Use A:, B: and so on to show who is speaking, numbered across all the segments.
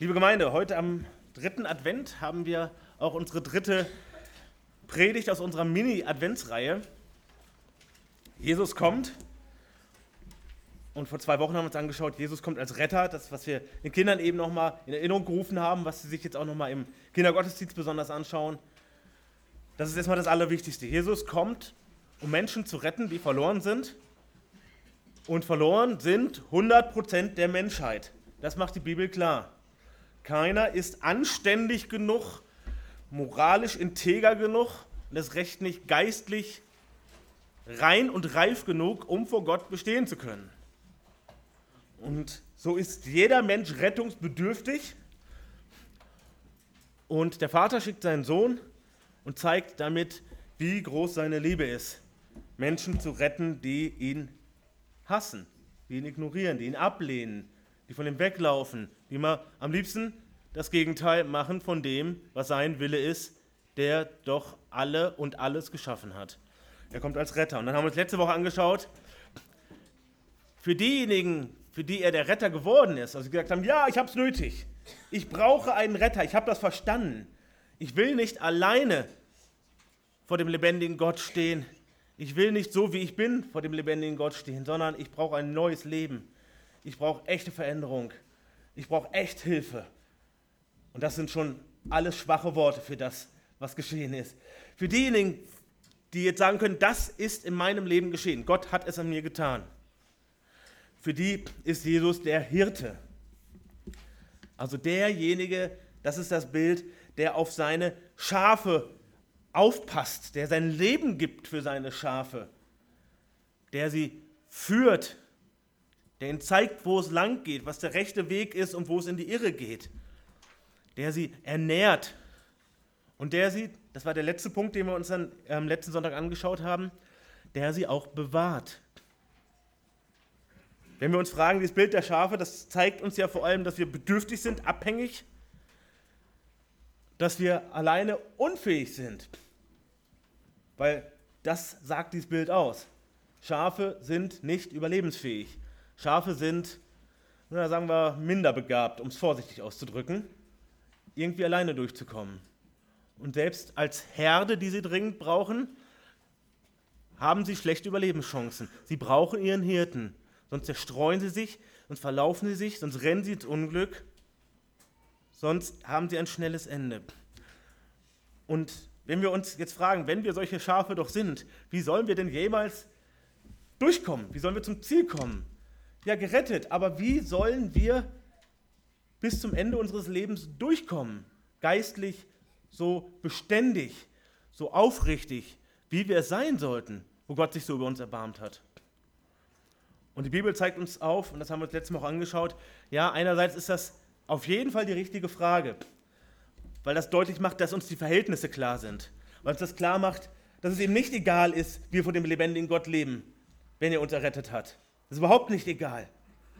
A: Liebe Gemeinde, heute am dritten Advent haben wir auch unsere dritte Predigt aus unserer Mini-Adventsreihe. Jesus kommt. Und vor zwei Wochen haben wir uns angeschaut, Jesus kommt als Retter, das, was wir den Kindern eben nochmal in Erinnerung gerufen haben, was sie sich jetzt auch nochmal im Kindergottesdienst besonders anschauen. Das ist erstmal das Allerwichtigste. Jesus kommt, um Menschen zu retten, die verloren sind. Und verloren sind 100% der Menschheit. Das macht die Bibel klar. Keiner ist anständig genug, moralisch integer genug und das Recht nicht geistlich rein und reif genug, um vor Gott bestehen zu können. Und so ist jeder Mensch rettungsbedürftig. Und der Vater schickt seinen Sohn und zeigt damit, wie groß seine Liebe ist, Menschen zu retten, die ihn hassen, die ihn ignorieren, die ihn ablehnen, die von ihm weglaufen, die immer am liebsten das Gegenteil machen von dem, was sein Wille ist, der doch alle und alles geschaffen hat. Er kommt als Retter. Und dann haben wir uns letzte Woche angeschaut, für diejenigen, für die er der Retter geworden ist, also gesagt haben, ja, ich habe es nötig. Ich brauche einen Retter, ich habe das verstanden. Ich will nicht alleine vor dem lebendigen Gott stehen. Ich will nicht so, wie ich bin, vor dem lebendigen Gott stehen, sondern ich brauche ein neues Leben. Ich brauche echte Veränderung. Ich brauche echt Hilfe. Und das sind schon alles schwache Worte für das, was geschehen ist. Für diejenigen, die jetzt sagen können, das ist in meinem Leben geschehen. Gott hat es an mir getan. Für die ist Jesus der Hirte. Also derjenige, das ist das Bild, der auf seine Schafe aufpasst, der sein Leben gibt für seine Schafe, der sie führt, der ihnen zeigt, wo es lang geht, was der rechte Weg ist und wo es in die Irre geht, der sie ernährt und der sie, das war der letzte Punkt, den wir uns dann am ähm, letzten Sonntag angeschaut haben, der sie auch bewahrt. Wenn wir uns fragen, dieses Bild der Schafe, das zeigt uns ja vor allem, dass wir bedürftig sind, abhängig, dass wir alleine unfähig sind. Weil das sagt dieses Bild aus. Schafe sind nicht überlebensfähig. Schafe sind, na, sagen wir, minder begabt, um es vorsichtig auszudrücken, irgendwie alleine durchzukommen. Und selbst als Herde, die sie dringend brauchen, haben sie schlechte Überlebenschancen. Sie brauchen ihren Hirten, sonst zerstreuen sie sich, sonst verlaufen sie sich, sonst rennen sie ins Unglück, sonst haben sie ein schnelles Ende. Und wenn wir uns jetzt fragen, wenn wir solche Schafe doch sind, wie sollen wir denn jemals durchkommen? Wie sollen wir zum Ziel kommen? Ja, gerettet, aber wie sollen wir bis zum Ende unseres Lebens durchkommen? Geistlich, so beständig, so aufrichtig, wie wir es sein sollten, wo Gott sich so über uns erbarmt hat. Und die Bibel zeigt uns auf, und das haben wir uns letztes Mal auch angeschaut, ja, einerseits ist das auf jeden Fall die richtige Frage, weil das deutlich macht, dass uns die Verhältnisse klar sind, weil uns das klar macht, dass es eben nicht egal ist, wie wir vor dem lebendigen Gott leben, wenn er uns errettet hat. Das ist überhaupt nicht egal.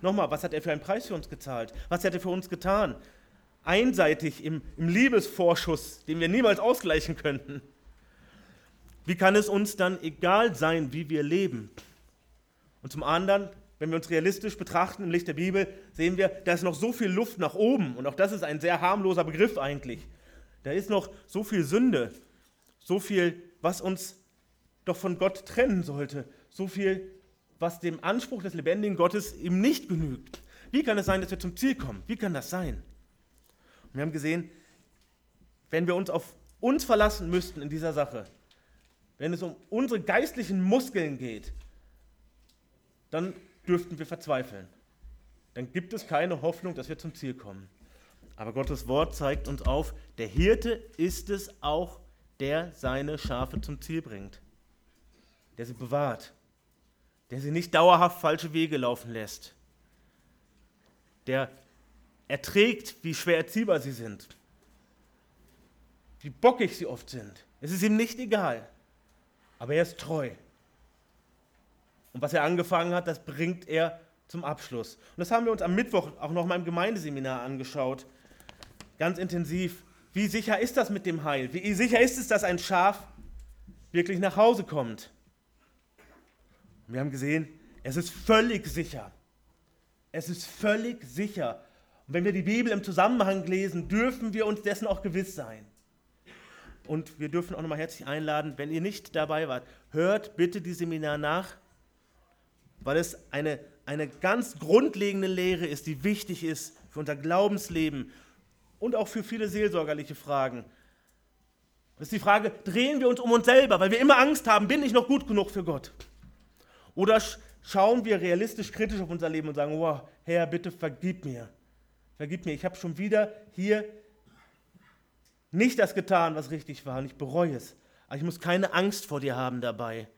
A: Nochmal, was hat er für einen Preis für uns gezahlt? Was hat er für uns getan? einseitig im, im Liebesvorschuss, den wir niemals ausgleichen könnten. Wie kann es uns dann egal sein, wie wir leben? Und zum anderen, wenn wir uns realistisch betrachten im Licht der Bibel, sehen wir, da ist noch so viel Luft nach oben. Und auch das ist ein sehr harmloser Begriff eigentlich. Da ist noch so viel Sünde, so viel, was uns doch von Gott trennen sollte, so viel, was dem Anspruch des lebendigen Gottes ihm nicht genügt. Wie kann es sein, dass wir zum Ziel kommen? Wie kann das sein? Und wir haben gesehen, wenn wir uns auf uns verlassen müssten in dieser Sache, wenn es um unsere geistlichen Muskeln geht, dann dürften wir verzweifeln. Dann gibt es keine Hoffnung, dass wir zum Ziel kommen. Aber Gottes Wort zeigt uns auf, der Hirte ist es auch, der seine Schafe zum Ziel bringt, der sie bewahrt, der sie nicht dauerhaft falsche Wege laufen lässt, der erträgt, wie schwer erziehbar sie sind, wie bockig sie oft sind. Es ist ihm nicht egal, aber er ist treu. Und was er angefangen hat, das bringt er zum Abschluss. Und das haben wir uns am Mittwoch auch noch mal im Gemeindeseminar angeschaut, ganz intensiv. Wie sicher ist das mit dem Heil? Wie sicher ist es, dass ein Schaf wirklich nach Hause kommt? Wir haben gesehen, es ist völlig sicher. Es ist völlig sicher, Und wenn wir die Bibel im Zusammenhang lesen, dürfen wir uns dessen auch gewiss sein. Und wir dürfen auch nochmal herzlich einladen, wenn ihr nicht dabei wart, hört bitte die Seminar nach, weil es eine, eine ganz grundlegende Lehre ist, die wichtig ist für unser Glaubensleben und auch für viele seelsorgerliche Fragen. Das ist die Frage, drehen wir uns um uns selber, weil wir immer Angst haben, bin ich noch gut genug für Gott? Oder schauen wir realistisch kritisch auf unser Leben und sagen, wow, Herr, bitte vergib mir. Vergib mir, ich habe schon wieder hier nicht das getan, was richtig war und ich bereue es. Aber ich muss keine Angst vor dir haben dabei.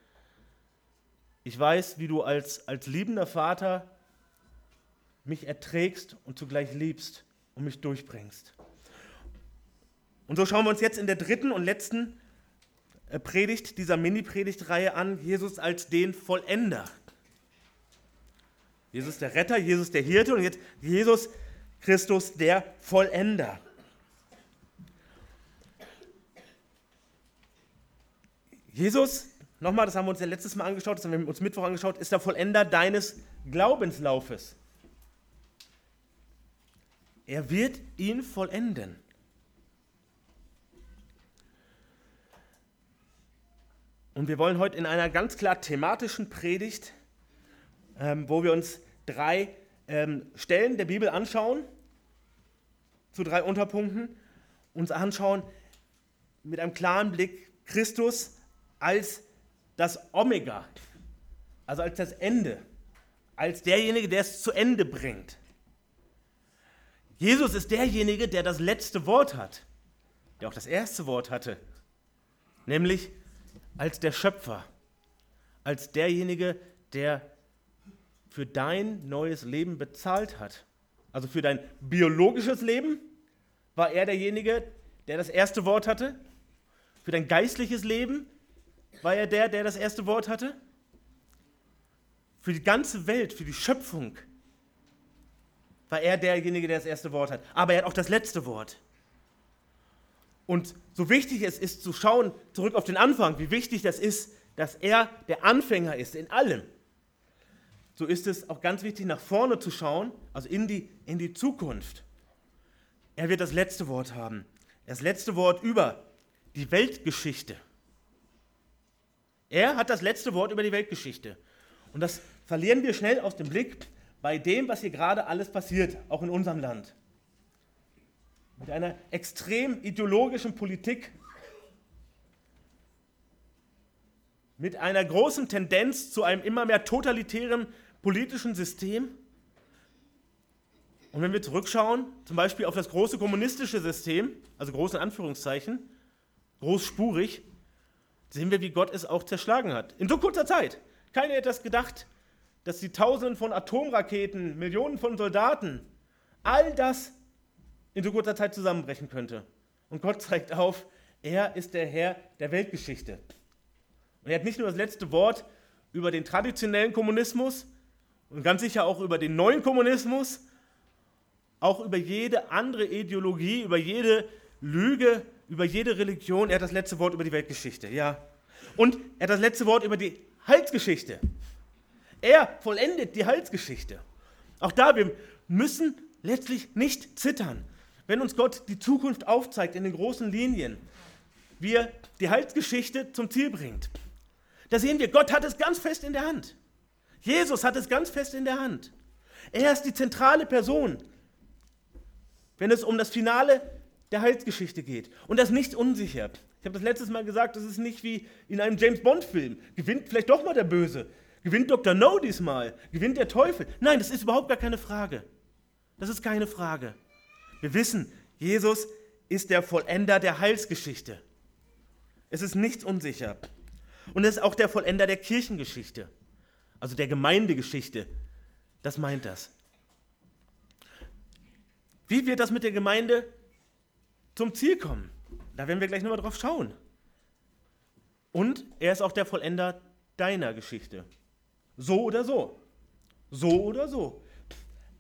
A: Ich weiß, wie du als, als liebender Vater mich erträgst und zugleich liebst und mich durchbringst. Und so schauen wir uns jetzt in der dritten und letzten Predigt dieser Mini-Predigtreihe an, Jesus als den Vollender. Jesus der Retter, Jesus der Hirte und jetzt Jesus Christus der Vollender. Jesus, nochmal, das haben wir uns ja letztes Mal angeschaut, das haben wir uns Mittwoch angeschaut, ist der Vollender deines Glaubenslaufes. Er wird ihn vollenden. Und wir wollen heute in einer ganz klar thematischen Predigt, ähm, wo wir uns drei ähm, Stellen der Bibel anschauen, zu drei Unterpunkten, uns anschauen mit einem klaren Blick Christus als das Omega, also als das Ende, als derjenige, der es zu Ende bringt. Jesus ist derjenige, der das letzte Wort hat, der auch das erste Wort hatte, nämlich als der Schöpfer, als derjenige, der für dein neues Leben bezahlt hat. Also für dein biologisches Leben war er derjenige, der das erste Wort hatte. Für dein geistliches Leben war er der, der das erste Wort hatte. Für die ganze Welt, für die Schöpfung war er derjenige, der das erste Wort hat. Aber er hat auch das letzte Wort. Und so wichtig es ist zu schauen, zurück auf den Anfang, wie wichtig das ist, dass er der Anfänger ist in allem, so ist es auch ganz wichtig, nach vorne zu schauen, also in die, in die Zukunft. Er wird das letzte Wort haben. Das letzte Wort über die Weltgeschichte. Er hat das letzte Wort über die Weltgeschichte. Und das verlieren wir schnell aus dem Blick, bei dem, was hier gerade alles passiert, auch in unserem Land. Mit einer extrem ideologischen Politik, mit einer großen Tendenz zu einem immer mehr totalitären politischen System. Und wenn wir zurückschauen, zum Beispiel auf das große kommunistische System, also groß in Anführungszeichen, großspurig, sehen wir, wie Gott es auch zerschlagen hat. In so kurzer Zeit. Keiner hätte das gedacht, dass die Tausenden von Atomraketen, Millionen von Soldaten, all das in so kurzer Zeit zusammenbrechen könnte. Und Gott zeigt auf, er ist der Herr der Weltgeschichte. Und er hat nicht nur das letzte Wort über den traditionellen Kommunismus und ganz sicher auch über den neuen Kommunismus, auch über jede andere Ideologie, über jede Lüge, über jede Religion. Er hat das letzte Wort über die Weltgeschichte, ja. Und er hat das letzte Wort über die Heilsgeschichte. Er vollendet die Heilsgeschichte. Auch da, wir müssen letztlich nicht zittern, wenn uns Gott die Zukunft aufzeigt in den großen Linien, wie er die Heilsgeschichte zum Ziel bringt. Da sehen wir, Gott hat es ganz fest in der Hand. Jesus hat es ganz fest in der Hand. Er ist die zentrale Person, wenn es um das Finale der Heilsgeschichte geht. Und das nicht unsicher. Ich habe das letztes Mal gesagt, das ist nicht wie in einem James Bond-Film. Gewinnt vielleicht doch mal der Böse. Gewinnt Dr. No diesmal? Gewinnt der Teufel? Nein, das ist überhaupt gar keine Frage. Das ist keine Frage. Wir wissen, Jesus ist der Vollender der Heilsgeschichte. Es ist nichts unsicher. Und er ist auch der Vollender der Kirchengeschichte, also der Gemeindegeschichte. Das meint das. Wie wird das mit der Gemeinde zum Ziel kommen? Da werden wir gleich nochmal drauf schauen. Und er ist auch der Vollender deiner Geschichte. So oder so. So oder so.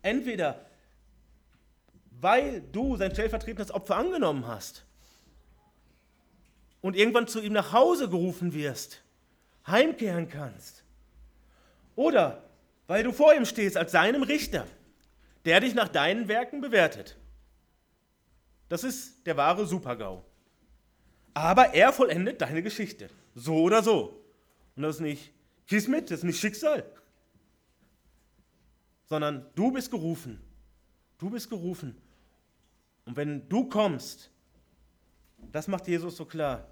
A: Entweder weil du sein stellvertretendes Opfer angenommen hast und irgendwann zu ihm nach Hause gerufen wirst, heimkehren kannst. Oder weil du vor ihm stehst als seinem Richter, der dich nach deinen Werken bewertet. Das ist der wahre Supergau. Aber er vollendet deine Geschichte. So oder so. Und das ist nicht Kismet, das ist nicht Schicksal. Sondern du bist gerufen. Du bist gerufen. Und wenn du kommst, das macht Jesus so klar,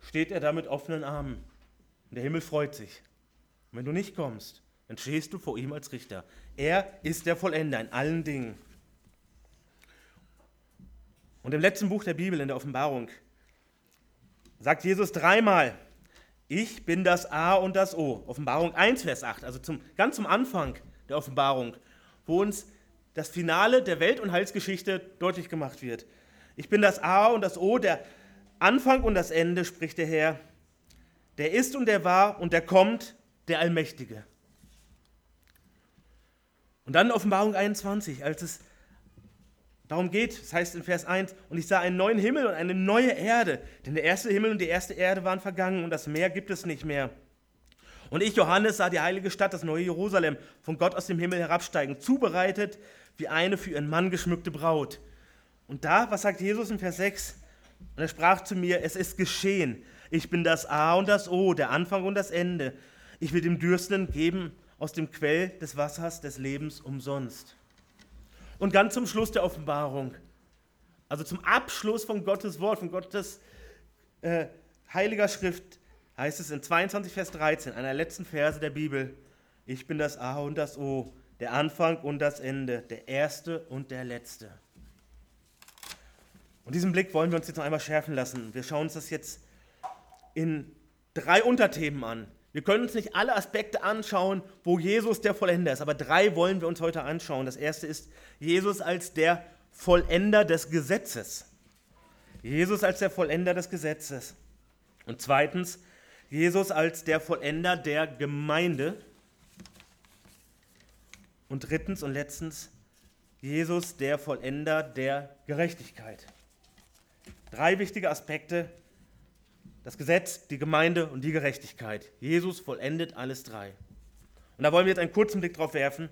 A: steht er da mit offenen Armen. Und der Himmel freut sich. Und wenn du nicht kommst, dann stehst du vor ihm als Richter. Er ist der Vollender in allen Dingen. Und im letzten Buch der Bibel, in der Offenbarung, sagt Jesus dreimal, ich bin das A und das O. Offenbarung 1, Vers 8, also zum, ganz zum Anfang der Offenbarung, wo uns das Finale der Welt- und Heilsgeschichte deutlich gemacht wird. Ich bin das A und das O, der Anfang und das Ende, spricht der Herr. Der ist und der war und der kommt, der Allmächtige. Und dann Offenbarung 21, als es darum geht, das heißt in Vers 1, und ich sah einen neuen Himmel und eine neue Erde, denn der erste Himmel und die erste Erde waren vergangen und das Meer gibt es nicht mehr. Und ich, Johannes, sah die heilige Stadt, das neue Jerusalem, von Gott aus dem Himmel herabsteigen, zubereitet wie eine für ihren Mann geschmückte Braut. Und da, was sagt Jesus in Vers 6? Und er sprach zu mir, es ist geschehen. Ich bin das A und das O, der Anfang und das Ende. Ich will dem Dürstenden geben aus dem Quell des Wassers des Lebens umsonst. Und ganz zum Schluss der Offenbarung, also zum Abschluss von Gottes Wort, von Gottes äh, heiliger Schrift, heißt es in 22 Vers 13, einer letzten Verse der Bibel, ich bin das A und das O, der Anfang und das Ende, der Erste und der Letzte. Und diesen Blick wollen wir uns jetzt noch einmal schärfen lassen. Wir schauen uns das jetzt in drei Unterthemen an. Wir können uns nicht alle Aspekte anschauen, wo Jesus der Vollender ist, aber drei wollen wir uns heute anschauen. Das erste ist Jesus als der Vollender des Gesetzes. Jesus als der Vollender des Gesetzes. Und zweitens, Jesus als der Vollender der Gemeinde. Und drittens und letztens, Jesus der Vollender der Gerechtigkeit. Drei wichtige Aspekte das Gesetz, die Gemeinde und die Gerechtigkeit. Jesus vollendet alles drei. Und da wollen wir jetzt einen kurzen Blick drauf werfen.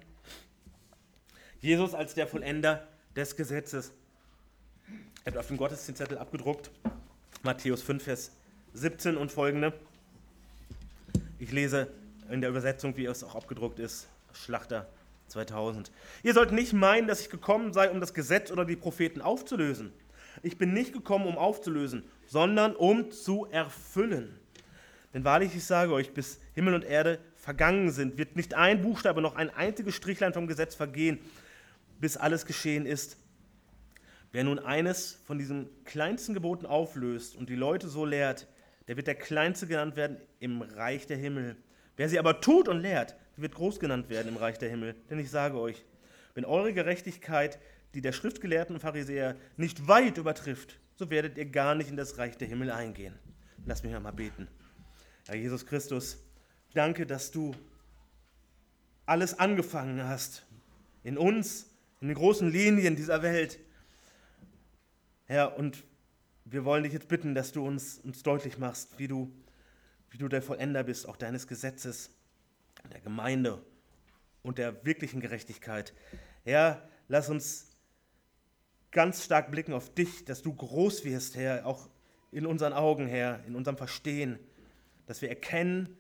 A: Jesus als der Vollender des Gesetzes. Ich habe auf dem Gottesdienstzettel abgedruckt, Matthäus 5, Vers 17 und folgende. Ich lese in der Übersetzung, wie es auch abgedruckt ist, Schlachter 2000. Ihr sollt nicht meinen, dass ich gekommen sei, um das Gesetz oder die Propheten aufzulösen. Ich bin nicht gekommen, um aufzulösen, sondern um zu erfüllen. Denn wahrlich, ich sage euch, bis Himmel und Erde vergangen sind, wird nicht ein Buchstabe noch ein einziges Strichlein vom Gesetz vergehen, bis alles geschehen ist. Wer nun eines von diesen kleinsten Geboten auflöst und die Leute so lehrt, der wird der Kleinste genannt werden im Reich der Himmel. Wer sie aber tut und lehrt, der wird groß genannt werden im Reich der Himmel. Denn ich sage euch, wenn eure Gerechtigkeit die der Schriftgelehrten und Pharisäer nicht weit übertrifft, so werdet ihr gar nicht in das Reich der Himmel eingehen. Lass mich einmal beten. Herr Jesus Christus, danke, dass du alles angefangen hast in uns, in den großen Linien dieser Welt. Herr, und wir wollen dich jetzt bitten, dass du uns, uns deutlich machst, wie du, wie du der Vollender bist, auch deines Gesetzes, der Gemeinde und der wirklichen Gerechtigkeit. Herr, lass uns ganz stark blicken auf dich, dass du groß wirst, Herr, auch in unseren Augen, Herr, in unserem Verstehen, dass wir erkennen,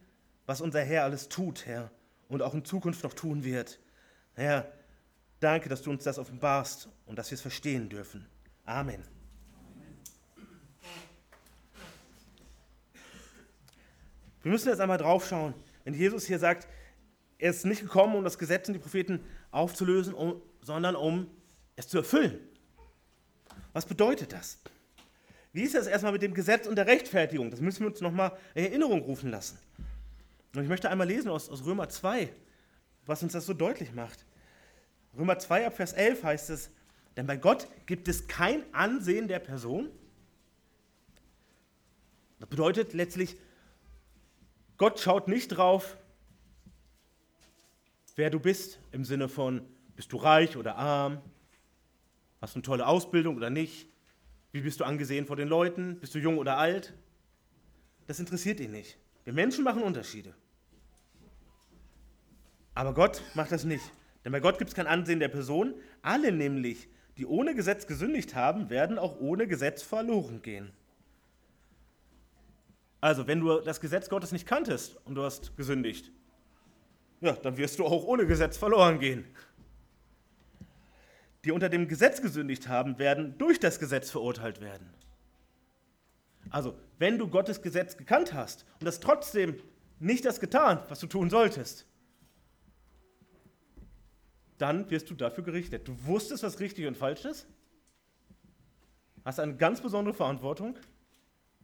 A: was unser Herr alles tut, Herr, und auch in Zukunft noch tun wird. Herr, danke, dass du uns das offenbarst und dass wir es verstehen dürfen. Amen. Wir müssen jetzt einmal drauf schauen, wenn Jesus hier sagt, er ist nicht gekommen, um das Gesetz und die Propheten aufzulösen, sondern um es zu erfüllen. Was bedeutet das? Wie ist das erstmal mit dem Gesetz und der Rechtfertigung? Das müssen wir uns nochmal in Erinnerung rufen lassen. Und ich möchte einmal lesen aus, aus Römer 2, was uns das so deutlich macht. Römer 2 ab Vers 11 heißt es, denn bei Gott gibt es kein Ansehen der Person. Das bedeutet letztlich, Gott schaut nicht drauf, wer du bist, im Sinne von, bist du reich oder arm, Hast du eine tolle Ausbildung oder nicht? Wie bist du angesehen vor den Leuten? Bist du jung oder alt? Das interessiert ihn nicht. Wir Menschen machen Unterschiede. Aber Gott macht das nicht. Denn bei Gott gibt es kein Ansehen der Person. Alle nämlich, die ohne Gesetz gesündigt haben, werden auch ohne Gesetz verloren gehen. Also, wenn du das Gesetz Gottes nicht kanntest und du hast gesündigt, ja, dann wirst du auch ohne Gesetz verloren gehen. Die unter dem Gesetz gesündigt haben, werden durch das Gesetz verurteilt werden. Also, wenn du Gottes Gesetz gekannt hast und das trotzdem nicht das getan, was du tun solltest, dann wirst du dafür gerichtet. Du wusstest, was richtig und falsch ist, hast eine ganz besondere Verantwortung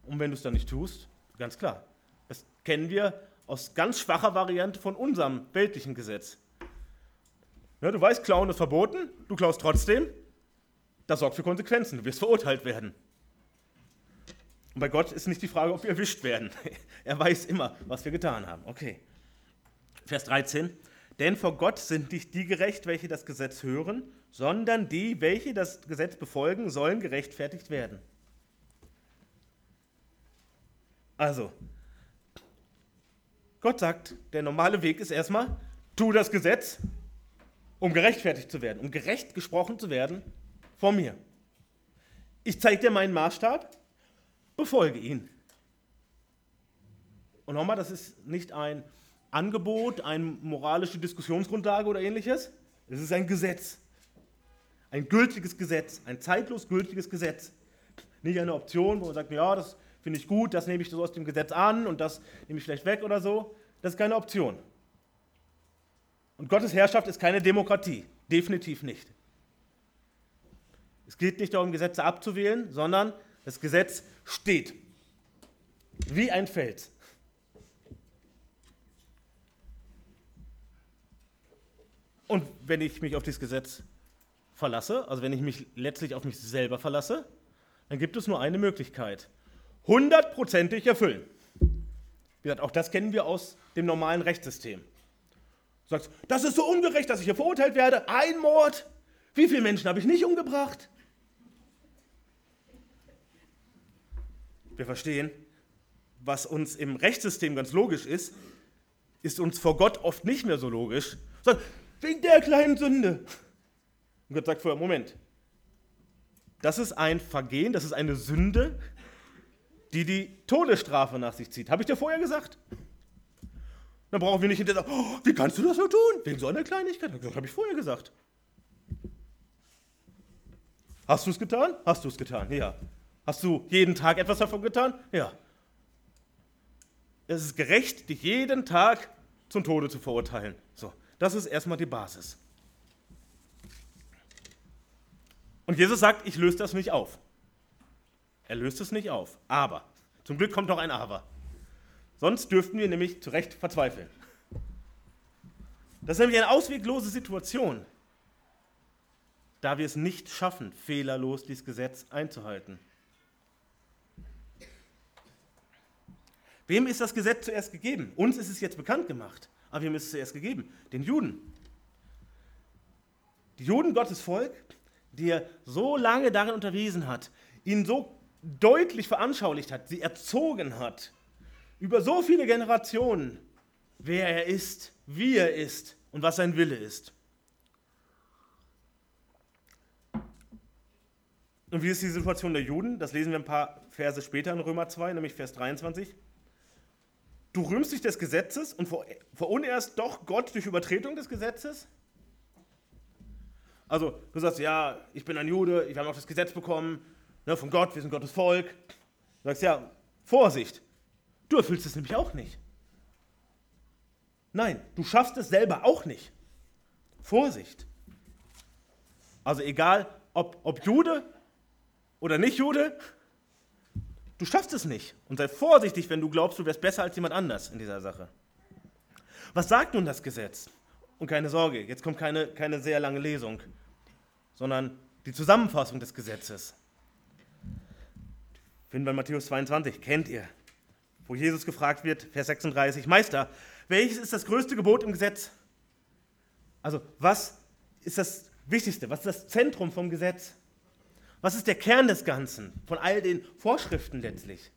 A: und wenn du es dann nicht tust, ganz klar, das kennen wir aus ganz schwacher Variante von unserem weltlichen Gesetz. Ja, du weißt, Klauen ist verboten, du klaust trotzdem, das sorgt für Konsequenzen, du wirst verurteilt werden. Und bei Gott ist nicht die Frage, ob wir erwischt werden. Er weiß immer, was wir getan haben. Okay. Vers 13. Denn vor Gott sind nicht die gerecht, welche das Gesetz hören, sondern die, welche das Gesetz befolgen, sollen gerechtfertigt werden. Also, Gott sagt, der normale Weg ist erstmal, tu das Gesetz, um gerechtfertigt zu werden, um gerecht gesprochen zu werden vor mir. Ich zeige dir meinen Maßstab, befolge ihn. Und nochmal, das ist nicht ein Angebot, eine moralische Diskussionsgrundlage oder ähnliches. Es ist ein Gesetz. Ein gültiges Gesetz, ein zeitlos gültiges Gesetz. Nicht eine Option, wo man sagt, ja, das finde ich gut, das nehme ich so aus dem Gesetz an und das nehme ich vielleicht weg oder so. Das ist keine Option. Und Gottes Herrschaft ist keine Demokratie. Definitiv nicht. Es geht nicht darum, Gesetze abzuwählen, sondern das Gesetz steht. Wie ein Fels. Und wenn ich mich auf dieses Gesetz verlasse, also wenn ich mich letztlich auf mich selber verlasse, dann gibt es nur eine Möglichkeit. Hundertprozentig erfüllen. Wie gesagt, auch das kennen wir aus dem normalen Rechtssystem. Du sagst, das ist so ungerecht, dass ich hier verurteilt werde. Ein Mord. Wie viele Menschen habe ich nicht umgebracht? Wir verstehen, was uns im Rechtssystem ganz logisch ist, ist uns vor Gott oft nicht mehr so logisch, sondern wegen der kleinen Sünde. Und Gott sagt vorher, Moment, das ist ein Vergehen, das ist eine Sünde, die die Todesstrafe nach sich zieht. Habe ich dir vorher gesagt? Dann brauchen wir nicht hinterher sagen, oh, wie kannst du das so tun? Wegen so einer Kleinigkeit. Das habe ich vorher gesagt. Hast du es getan? Hast du es getan? Ja. Hast du jeden Tag etwas davon getan? Ja. Es ist gerecht, dich jeden Tag zum Tode zu verurteilen. So. Das ist erstmal die Basis. Und Jesus sagt, ich löse das nicht auf. Er löst es nicht auf. Aber, zum Glück kommt noch ein Aber. Sonst dürften wir nämlich zu Recht verzweifeln. Das ist nämlich eine ausweglose Situation, da wir es nicht schaffen, fehlerlos dieses Gesetz einzuhalten. Wem ist das Gesetz zuerst gegeben? Uns ist es jetzt bekannt gemacht. Aber wem ist es zuerst gegeben? Den Juden. Die Juden, Gottes Volk, die er so lange darin unterwiesen hat, ihn so deutlich veranschaulicht hat, sie erzogen hat, über so viele Generationen, wer er ist, wie er ist und was sein Wille ist. Und wie ist die Situation der Juden? Das lesen wir ein paar Verse später in Römer 2, nämlich Vers 23. Du rühmst dich des Gesetzes und verunehrst doch Gott durch Übertretung des Gesetzes? Also, du sagst, ja, ich bin ein Jude, ich habe auch das Gesetz bekommen, ne, von Gott, wir sind Gottes Volk. Du sagst, ja, Vorsicht, du erfüllst es nämlich auch nicht. Nein, du schaffst es selber auch nicht. Vorsicht. Also egal, ob, ob Jude oder nicht Jude, Du schaffst es nicht. Und sei vorsichtig, wenn du glaubst, du wärst besser als jemand anders in dieser Sache. Was sagt nun das Gesetz? Und keine Sorge, jetzt kommt keine, keine sehr lange Lesung, sondern die Zusammenfassung des Gesetzes. Finden wir Matthäus 22, kennt ihr, wo Jesus gefragt wird, Vers 36, Meister, welches ist das größte Gebot im Gesetz? Also, was ist das Wichtigste? Was ist das Zentrum vom Gesetz? Was ist der Kern des Ganzen, von all den Vorschriften letztlich?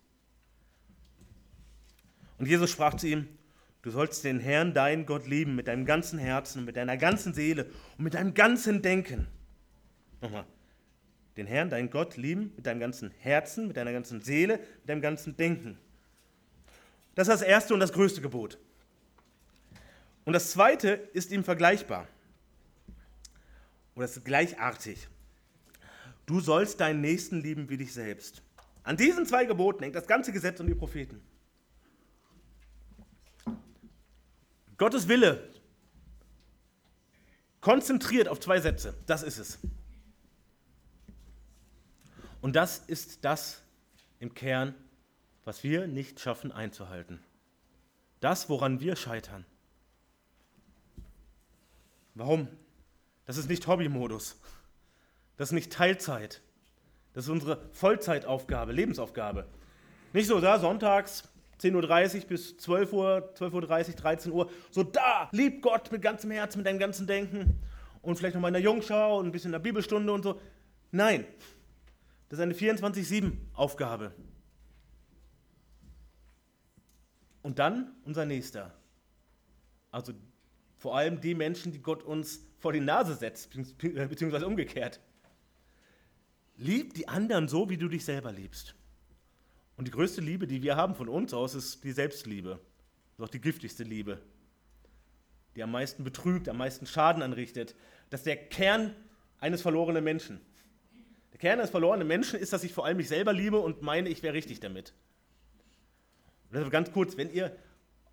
A: Und Jesus sprach zu ihm, Du sollst den Herrn, deinen Gott, lieben mit deinem ganzen Herzen, mit deiner ganzen Seele und mit deinem ganzen Denken. Nochmal. Den Herrn, deinen Gott, lieben mit deinem ganzen Herzen, mit deiner ganzen Seele, mit deinem ganzen Denken. Das ist das erste und das größte Gebot. Und das zweite ist ihm vergleichbar. Oder ist gleichartig. Du sollst deinen Nächsten lieben wie dich selbst. An diesen zwei Geboten hängt das ganze Gesetz und die Propheten. Gottes Wille konzentriert auf zwei Sätze. Das ist es. Und das ist das im Kern, was wir nicht schaffen einzuhalten. Das, woran wir scheitern. Warum? Das ist nicht Hobbymodus. Das ist nicht Teilzeit. Das ist unsere Vollzeitaufgabe, Lebensaufgabe. Nicht so, da sonntags 10.30 Uhr bis 12 Uhr, 12.30 Uhr, 13 Uhr, so da, lieb Gott mit ganzem Herzen, mit deinem ganzen Denken und vielleicht noch mal in der Jungschau und ein bisschen in der Bibelstunde und so. Nein, das ist eine 24-7-Aufgabe. Und dann unser Nächster. Also vor allem die Menschen, die Gott uns vor die Nase setzt, beziehungsweise umgekehrt. Lieb die anderen so, wie du dich selber liebst. Und die größte Liebe, die wir haben von uns aus, ist die Selbstliebe. Das ist auch die giftigste Liebe, die am meisten betrügt, am meisten Schaden anrichtet. Das ist der Kern eines verlorenen Menschen. Der Kern eines verlorenen Menschen ist, dass ich vor allem mich selber liebe und meine, ich wäre richtig damit. Deshalb ganz kurz, wenn ihr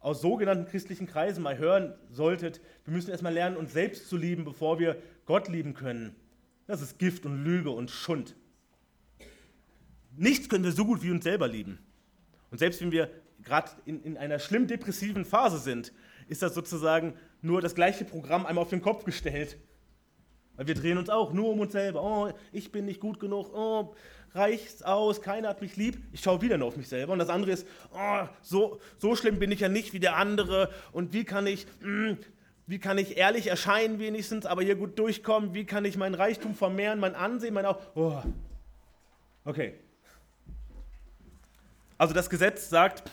A: aus sogenannten christlichen Kreisen mal hören solltet, wir müssen erstmal lernen, uns selbst zu lieben, bevor wir Gott lieben können. Das ist Gift und Lüge und Schund. Nichts können wir so gut wie uns selber lieben. Und selbst wenn wir gerade in, in einer schlimm depressiven Phase sind, ist das sozusagen nur das gleiche Programm einmal auf den Kopf gestellt. Weil wir drehen uns auch nur um uns selber. Oh, ich bin nicht gut genug. Oh, reicht's aus, keiner hat mich lieb. Ich schaue wieder nur auf mich selber. Und das andere ist, oh, so, so schlimm bin ich ja nicht wie der andere. Und wie kann ich, mh, hm, wie kann ich ehrlich erscheinen wenigstens, aber hier gut durchkommen? Wie kann ich mein Reichtum vermehren, mein Ansehen, mein auch. Oh. Okay, also das Gesetz sagt,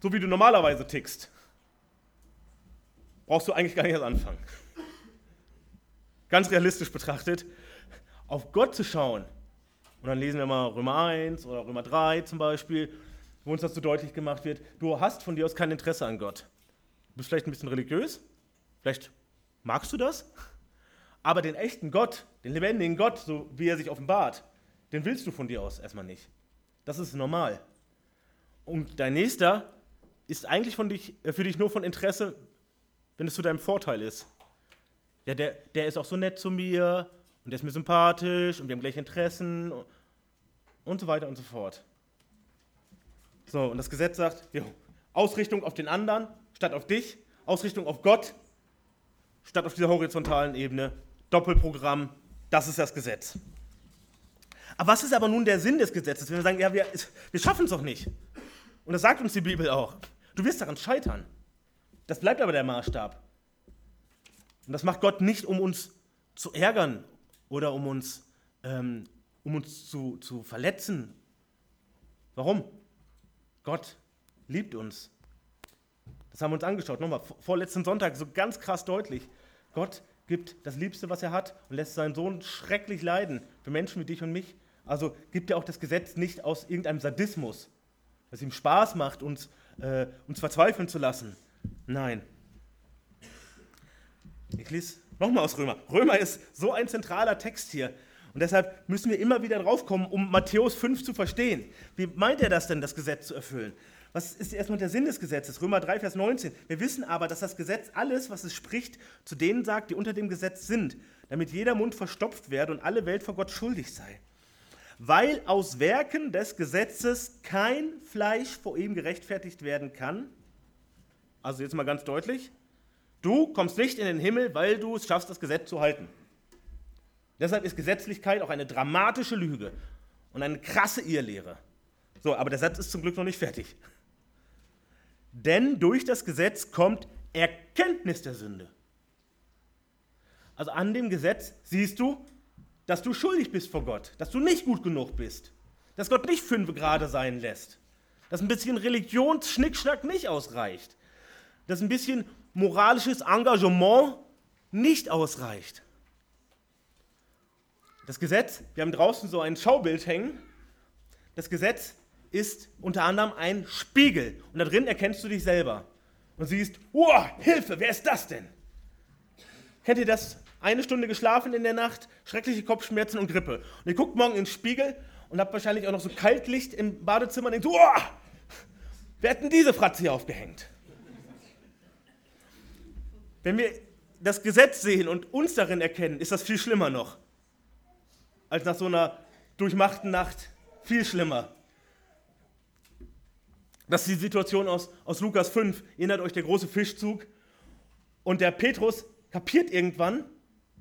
A: so wie du normalerweise tickst, brauchst du eigentlich gar nicht erst anfangen. Ganz realistisch betrachtet, auf Gott zu schauen. Und dann lesen wir mal Römer 1 oder Römer 3 zum Beispiel, wo uns das so deutlich gemacht wird. Du hast von dir aus kein Interesse an Gott. Du bist vielleicht ein bisschen religiös, vielleicht magst du das, aber den echten Gott, den lebendigen Gott, so wie er sich offenbart, den willst du von dir aus erstmal nicht. Das ist normal. Und dein Nächster ist eigentlich dich, äh, für dich nur von Interesse, wenn es zu deinem Vorteil ist. Ja, der, der ist auch so nett zu mir und der ist mir sympathisch und wir haben gleich Interessen und so weiter und so fort. So, und das Gesetz sagt, jo, Ausrichtung auf den anderen statt auf dich, Ausrichtung auf Gott statt auf dieser horizontalen Ebene, Doppelprogramm, das ist das Gesetz. Aber was ist aber nun der Sinn des Gesetzes, wenn wir sagen, ja, wir, wir schaffen es doch nicht? Und das sagt uns die Bibel auch. Du wirst daran scheitern. Das bleibt aber der Maßstab. Und das macht Gott nicht, um uns zu ärgern oder um uns, ähm, um uns zu, zu verletzen. Warum? Gott liebt uns. Das haben wir uns angeschaut. Nochmal, vorletzten Sonntag so ganz krass deutlich. Gott gibt das Liebste, was er hat und lässt seinen Sohn schrecklich leiden für Menschen wie dich und mich. Also gibt er auch das Gesetz nicht aus irgendeinem Sadismus, dass ihm Spaß macht, uns, äh, uns verzweifeln zu lassen. Nein. Ich lese nochmal aus Römer. Römer ist so ein zentraler Text hier. Und deshalb müssen wir immer wieder draufkommen, um Matthäus 5 zu verstehen. Wie meint er das denn, das Gesetz zu erfüllen? Was ist erstmal der Sinn des Gesetzes? Römer 3, Vers 19. Wir wissen aber, dass das Gesetz alles, was es spricht, zu denen sagt, die unter dem Gesetz sind, damit jeder Mund verstopft werde und alle Welt vor Gott schuldig sei weil aus Werken des Gesetzes kein Fleisch vor ihm gerechtfertigt werden kann. Also jetzt mal ganz deutlich, du kommst nicht in den Himmel, weil du es schaffst, das Gesetz zu halten. Deshalb ist Gesetzlichkeit auch eine dramatische Lüge und eine krasse Irrlehre. So, aber der Satz ist zum Glück noch nicht fertig. Denn durch das Gesetz kommt Erkenntnis der Sünde. Also an dem Gesetz siehst du, dass du schuldig bist vor Gott, dass du nicht gut genug bist, dass Gott nicht fünf gerade sein lässt, dass ein bisschen Religionsschnickschnack nicht ausreicht. dass ein bisschen moralisches Engagement nicht ausreicht. Das Gesetz, wir haben draußen so ein Schaubild hängen. Das Gesetz ist unter anderem ein Spiegel. Und da drin erkennst du dich selber. Und siehst, wow, Hilfe, wer ist das denn? Kennt ihr das? Eine Stunde geschlafen in der Nacht, schreckliche Kopfschmerzen und Grippe. Und ihr guckt morgen in den Spiegel und habt wahrscheinlich auch noch so Kaltlicht im Badezimmer und denkt, wow, wer hat denn diese Fratze hier aufgehängt? Wenn wir das Gesetz sehen und uns darin erkennen, ist das viel schlimmer noch. Als nach so einer durchmachten Nacht. Viel schlimmer. Das ist die Situation aus, aus Lukas 5. Erinnert euch der große Fischzug. Und der Petrus kapiert irgendwann,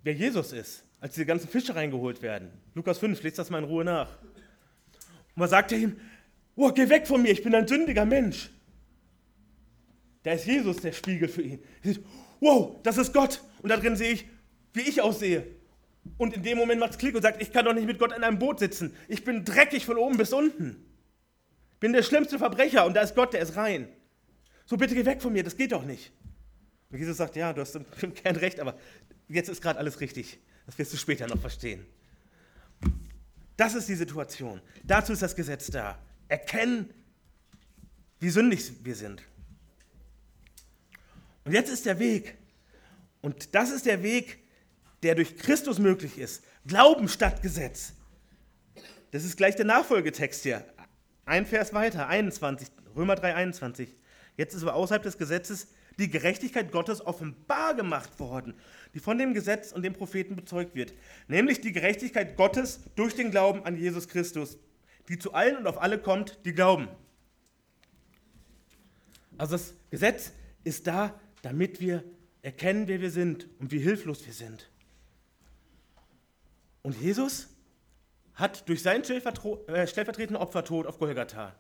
A: wer Jesus ist, als diese ganzen Fische reingeholt werden. Lukas 5, lest das mal in Ruhe nach. Und man sagt ihm, oh, geh weg von mir, ich bin ein sündiger Mensch. Da ist Jesus der Spiegel für ihn. Er sieht, wow, das ist Gott. Und da drin sehe ich, wie ich aussehe. Und in dem Moment macht es Klick und sagt, ich kann doch nicht mit Gott in einem Boot sitzen. Ich bin dreckig von oben bis unten. Ich bin der schlimmste Verbrecher und da ist Gott, der ist rein. So bitte geh weg von mir, das geht doch nicht. Und Jesus sagt, ja, du hast im Kern recht, aber jetzt ist gerade alles richtig. Das wirst du später noch verstehen. Das ist die Situation. Dazu ist das Gesetz da. Erkennen, wie sündig wir sind. Und jetzt ist der Weg. Und das ist der Weg, der durch Christus möglich ist. Glauben statt Gesetz. Das ist gleich der Nachfolgetext hier. Ein Vers weiter, 21, Römer 3, 21. Jetzt ist aber außerhalb des Gesetzes die Gerechtigkeit Gottes offenbar gemacht worden, die von dem Gesetz und dem Propheten bezeugt wird, nämlich die Gerechtigkeit Gottes durch den Glauben an Jesus Christus, die zu allen und auf alle kommt, die glauben. Also das Gesetz ist da, damit wir erkennen, wer wir sind und wie hilflos wir sind. Und Jesus hat durch seinen äh, stellvertretenden Opfertod auf Golgatha,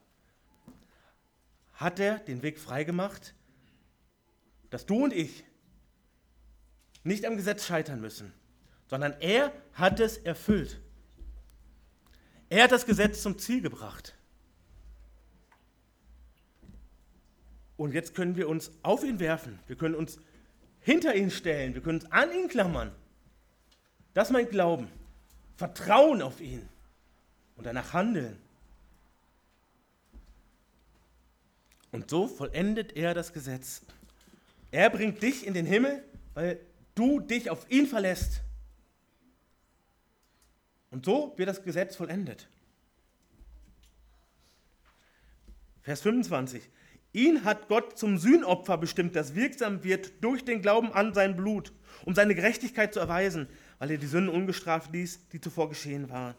A: hat er den Weg freigemacht, dass du und ich nicht am Gesetz scheitern müssen, sondern er hat es erfüllt. Er hat das Gesetz zum Ziel gebracht. Und jetzt können wir uns auf ihn werfen, wir können uns hinter ihn stellen, wir können uns an ihn klammern. Das ist mein Glauben. Vertrauen auf ihn und danach handeln. Und so vollendet er das Gesetz. Er bringt dich in den Himmel, weil du dich auf ihn verlässt. Und so wird das Gesetz vollendet. Vers 25. Ihn hat Gott zum Sühnopfer bestimmt, das wirksam wird durch den Glauben an sein Blut, um seine Gerechtigkeit zu erweisen, weil er die Sünden ungestraft ließ, die zuvor geschehen waren.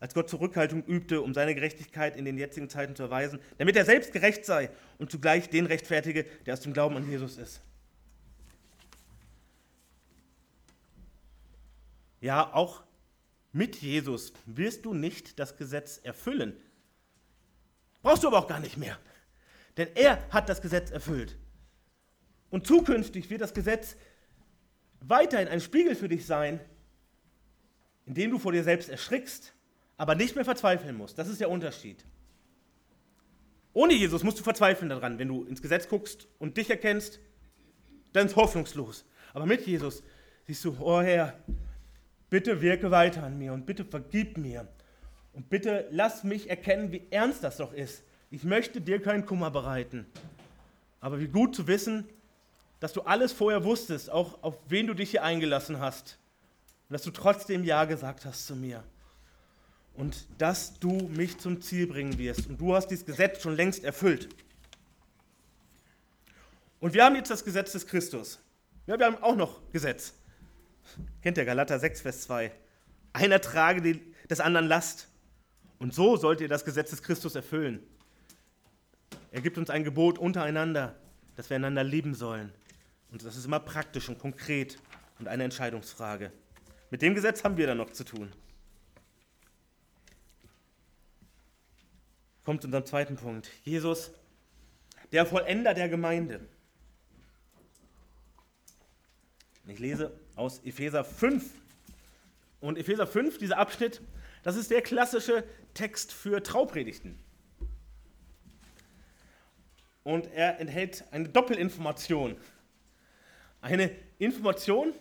A: Als Gott Zurückhaltung übte, um seine Gerechtigkeit in den jetzigen Zeiten zu erweisen, damit er selbst gerecht sei und zugleich den rechtfertige, der aus dem Glauben an Jesus ist. Ja, auch mit Jesus wirst du nicht das Gesetz erfüllen. Brauchst du aber auch gar nicht mehr. Denn er hat das Gesetz erfüllt. Und zukünftig wird das Gesetz weiterhin ein Spiegel für dich sein, in dem du vor dir selbst erschrickst, aber nicht mehr verzweifeln musst. Das ist der Unterschied. Ohne Jesus musst du verzweifeln daran, wenn du ins Gesetz guckst und dich erkennst, dann ist es hoffnungslos. Aber mit Jesus siehst du, oh Herr, bitte wirke weiter an mir und bitte vergib mir und bitte lass mich erkennen, wie ernst das doch ist, ich möchte dir keinen Kummer bereiten. Aber wie gut zu wissen, dass du alles vorher wusstest, auch auf wen du dich hier eingelassen hast. Und dass du trotzdem Ja gesagt hast zu mir. Und dass du mich zum Ziel bringen wirst. Und du hast dieses Gesetz schon längst erfüllt. Und wir haben jetzt das Gesetz des Christus. Ja, wir haben auch noch Gesetz. Kennt ihr Galater 6, Vers 2? Einer trage des anderen Last. Und so sollt ihr das Gesetz des Christus erfüllen. Er gibt uns ein Gebot untereinander, dass wir einander lieben sollen. Und das ist immer praktisch und konkret und eine Entscheidungsfrage. Mit dem Gesetz haben wir dann noch zu tun. Kommt zu unserem zweiten Punkt. Jesus, der Vollender der Gemeinde. Ich lese aus Epheser 5. Und Epheser 5, dieser Abschnitt, das ist der klassische Text für Traupredigten. Und er enthält eine Doppelinformation. Eine Information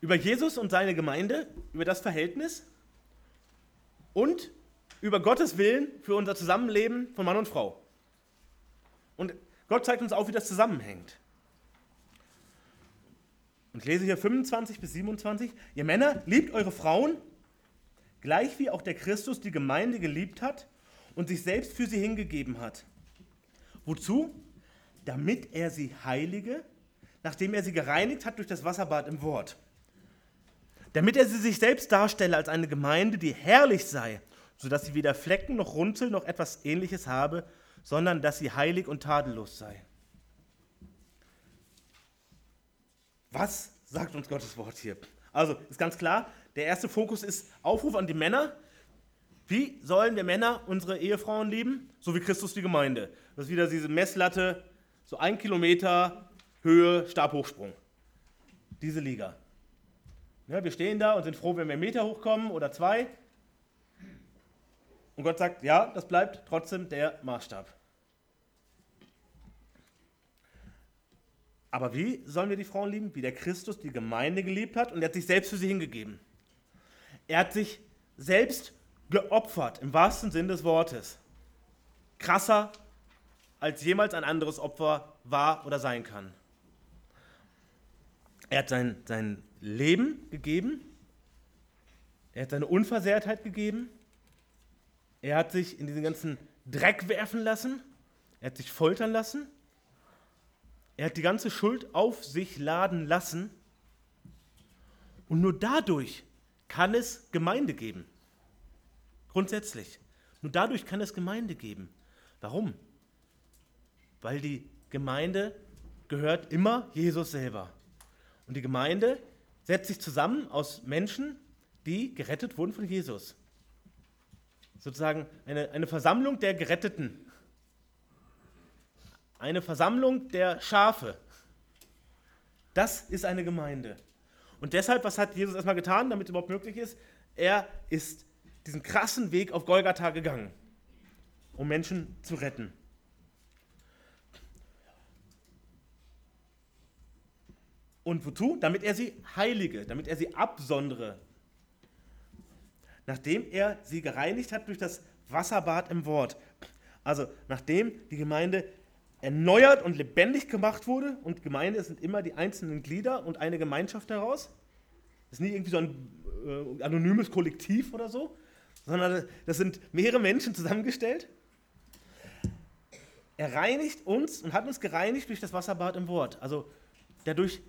A: über Jesus und seine Gemeinde, über das Verhältnis und über Gottes Willen für unser Zusammenleben von Mann und Frau. Und Gott zeigt uns auf, wie das zusammenhängt. Und ich lese hier 25 bis 27. Ihr Männer, liebt eure Frauen, gleich wie auch der Christus die Gemeinde geliebt hat und sich selbst für sie hingegeben hat. Wozu? Damit er sie heilige, nachdem er sie gereinigt hat durch das Wasserbad im Wort. Damit er sie sich selbst darstelle als eine Gemeinde, die herrlich sei, sodass sie weder Flecken noch Runzel noch etwas ähnliches habe, sondern dass sie heilig und tadellos sei. Was sagt uns Gottes Wort hier? Also ist ganz klar, der erste Fokus ist Aufruf an die Männer. Wie sollen wir Männer unsere Ehefrauen lieben? So wie Christus die Gemeinde. Das ist wieder diese Messlatte, so ein Kilometer Höhe, Stabhochsprung. Diese Liga. Ja, wir stehen da und sind froh, wenn wir einen Meter hochkommen oder zwei. Und Gott sagt, ja, das bleibt trotzdem der Maßstab. Aber wie sollen wir die Frauen lieben? Wie der Christus die Gemeinde geliebt hat und er hat sich selbst für sie hingegeben. Er hat sich selbst geopfert, im wahrsten Sinn des Wortes. Krasser, als jemals ein anderes Opfer war oder sein kann. Er hat sein, sein Leben gegeben, er hat seine Unversehrtheit gegeben, er hat sich in diesen ganzen Dreck werfen lassen, er hat sich foltern lassen, er hat die ganze Schuld auf sich laden lassen und nur dadurch kann es Gemeinde geben. Grundsätzlich. Nur dadurch kann es Gemeinde geben. Warum? Weil die Gemeinde gehört immer Jesus selber. Und die Gemeinde setzt sich zusammen aus Menschen, die gerettet wurden von Jesus. Sozusagen eine, eine Versammlung der Geretteten. Eine Versammlung der Schafe. Das ist eine Gemeinde. Und deshalb, was hat Jesus erstmal getan, damit es überhaupt möglich ist? Er ist diesen krassen Weg auf Golgatha gegangen, um Menschen zu retten. Und wozu? Damit er sie heilige, damit er sie absondere. Nachdem er sie gereinigt hat durch das Wasserbad im Wort. Also nachdem die Gemeinde erneuert und lebendig gemacht wurde und Gemeinde sind immer die einzelnen Glieder und eine Gemeinschaft daraus. Das ist nie irgendwie so ein äh, anonymes Kollektiv oder so, sondern das sind mehrere Menschen zusammengestellt. Er reinigt uns und hat uns gereinigt durch das Wasserbad im Wort. Also dadurch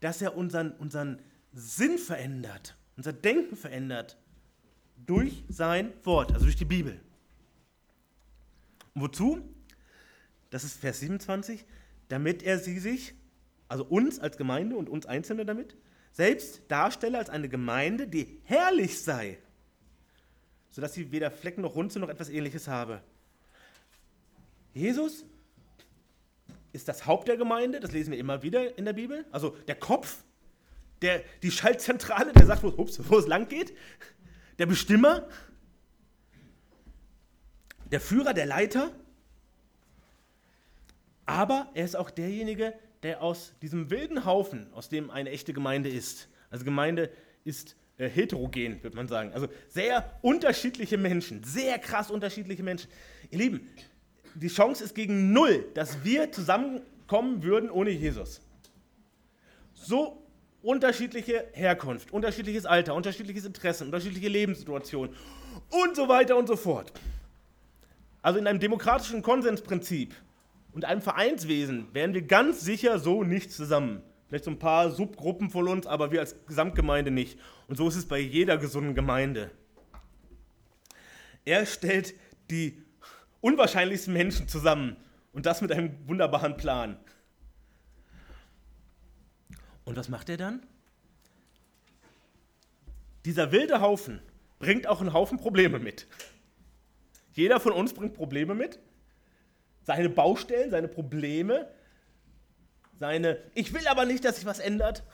A: dass er unseren, unseren Sinn verändert, unser Denken verändert durch sein Wort, also durch die Bibel. Und wozu? Das ist Vers 27, damit er sie sich, also uns als Gemeinde und uns Einzelne damit, selbst darstelle als eine Gemeinde, die herrlich sei, sodass sie weder Flecken noch Runzel noch etwas ähnliches habe. Jesus ist das Haupt der Gemeinde, das lesen wir immer wieder in der Bibel. Also der Kopf, der, die Schaltzentrale, der sagt, wo, es lang geht. Der Bestimmer, der Führer, der Leiter. Aber er ist auch derjenige, der aus diesem wilden Haufen, aus dem eine echte Gemeinde ist. Also Gemeinde ist äh, heterogen, würde man sagen. Also sehr unterschiedliche Menschen, sehr krass unterschiedliche Menschen. Ihr Lieben, die Chance ist gegen null, dass wir zusammenkommen würden ohne Jesus. So unterschiedliche Herkunft, unterschiedliches Alter, unterschiedliches Interesse, unterschiedliche Lebenssituationen und so weiter und so fort. Also in einem demokratischen Konsensprinzip und einem Vereinswesen wären wir ganz sicher so nicht zusammen. Vielleicht so ein paar Subgruppen von uns, aber wir als Gesamtgemeinde nicht. Und so ist es bei jeder gesunden Gemeinde. Er stellt die unwahrscheinlichsten Menschen zusammen und das mit einem wunderbaren Plan. Und was macht er dann? Dieser wilde Haufen bringt auch einen Haufen Probleme mit. Jeder von uns bringt Probleme mit. Seine Baustellen, seine Probleme, seine Ich will aber nicht, dass sich was ändert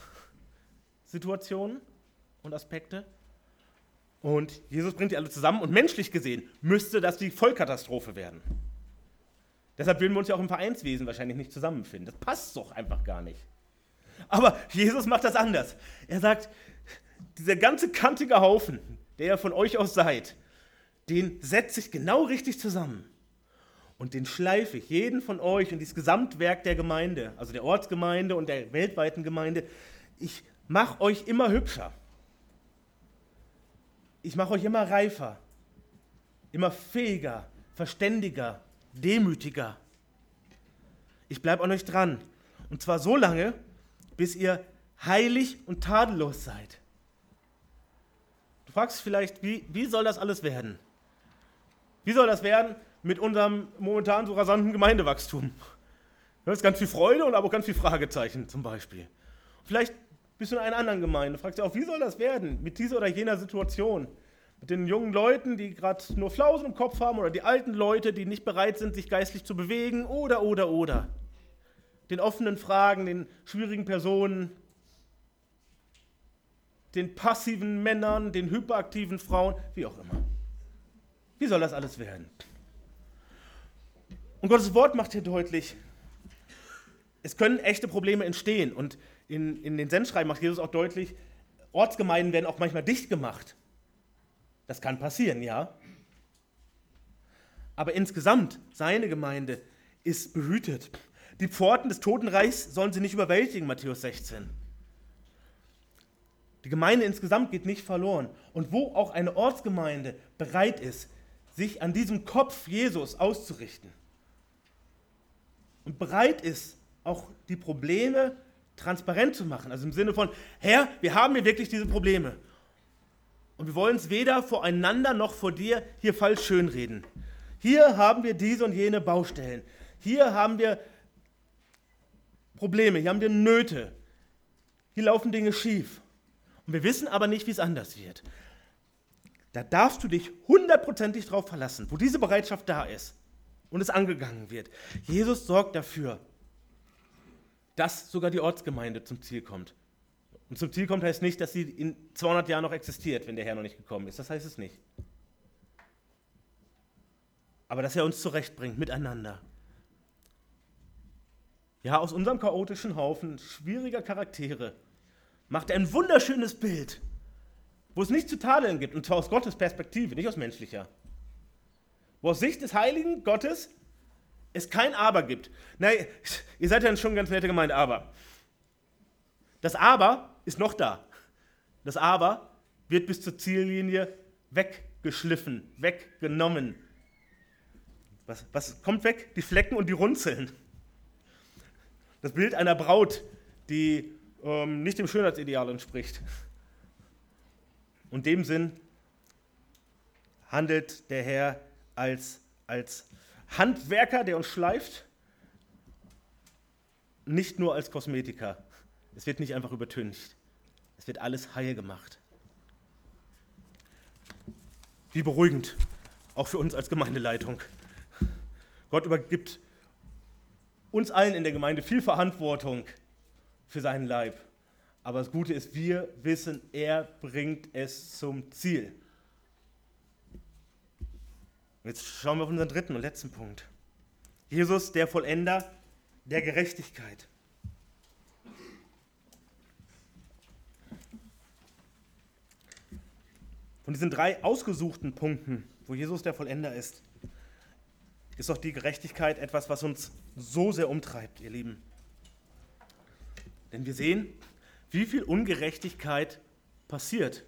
A: Situationen und Aspekte. Und Jesus bringt die alle zusammen und menschlich gesehen müsste das die Vollkatastrophe werden. Deshalb würden wir uns ja auch im Vereinswesen wahrscheinlich nicht zusammenfinden. Das passt doch einfach gar nicht. Aber Jesus macht das anders. Er sagt, dieser ganze kantige Haufen, der ihr von euch aus seid, den setze ich genau richtig zusammen. Und den schleife ich, jeden von euch und dieses Gesamtwerk der Gemeinde, also der Ortsgemeinde und der weltweiten Gemeinde, ich mache euch immer hübscher. Ich mache euch immer reifer, immer fähiger, verständiger, demütiger. Ich bleibe an euch dran. Und zwar so lange, bis ihr heilig und tadellos seid. Du fragst vielleicht, wie, wie soll das alles werden? Wie soll das werden mit unserem momentan so rasanten Gemeindewachstum? Da ist ganz viel Freude und aber auch ganz viel Fragezeichen zum Beispiel. Vielleicht bist du in einer anderen Gemeinde, fragst dich auch, wie soll das werden mit dieser oder jener Situation? Mit den jungen Leuten, die gerade nur Flausen im Kopf haben oder die alten Leute, die nicht bereit sind, sich geistlich zu bewegen oder, oder, oder. Den offenen Fragen, den schwierigen Personen, den passiven Männern, den hyperaktiven Frauen, wie auch immer. Wie soll das alles werden? Und Gottes Wort macht hier deutlich, es können echte Probleme entstehen. Und in, in den Sendschreiben macht Jesus auch deutlich, Ortsgemeinden werden auch manchmal dicht gemacht. Das kann passieren, ja. Aber insgesamt, seine Gemeinde ist behütet. Die Pforten des Totenreichs sollen sie nicht überwältigen, Matthäus 16. Die Gemeinde insgesamt geht nicht verloren. Und wo auch eine Ortsgemeinde bereit ist, sich an diesem Kopf Jesus auszurichten und bereit ist, auch die Probleme transparent zu machen. Also im Sinne von, Herr, wir haben hier wirklich diese Probleme. Und wir wollen es weder voreinander noch vor dir hier falsch schönreden. Hier haben wir diese und jene Baustellen. Hier haben wir Probleme, hier haben wir Nöte. Hier laufen Dinge schief. Und wir wissen aber nicht, wie es anders wird. Da darfst du dich hundertprozentig drauf verlassen, wo diese Bereitschaft da ist und es angegangen wird. Jesus sorgt dafür, dass sogar die Ortsgemeinde zum Ziel kommt. Und zum Ziel kommt heißt nicht, dass sie in 200 Jahren noch existiert, wenn der Herr noch nicht gekommen ist. Das heißt es nicht. Aber dass er uns zurechtbringt miteinander. Ja, aus unserem chaotischen Haufen schwieriger Charaktere macht er ein wunderschönes Bild, wo es nicht zu tadeln gibt, und zwar aus Gottes Perspektive, nicht aus menschlicher. Wo aus Sicht des heiligen Gottes es kein Aber gibt. Nein, ihr seid ja schon ganz nette Gemeinde, aber. Das Aber ist noch da. Das Aber wird bis zur Ziellinie weggeschliffen, weggenommen. Was, was kommt weg? Die Flecken und die Runzeln. Das Bild einer Braut, die ähm, nicht dem Schönheitsideal entspricht. Und dem Sinn handelt der Herr als, als Handwerker, der uns schleift, nicht nur als Kosmetiker. Es wird nicht einfach übertüncht. Es wird alles heil gemacht. Wie beruhigend, auch für uns als Gemeindeleitung. Gott übergibt uns allen in der Gemeinde viel Verantwortung für seinen Leib. Aber das Gute ist, wir wissen, er bringt es zum Ziel. Jetzt schauen wir auf unseren dritten und letzten Punkt. Jesus, der Vollender der Gerechtigkeit. Von diesen drei ausgesuchten Punkten, wo Jesus der Vollender ist, ist doch die Gerechtigkeit etwas, was uns so sehr umtreibt, ihr Lieben. Denn wir sehen, wie viel Ungerechtigkeit passiert.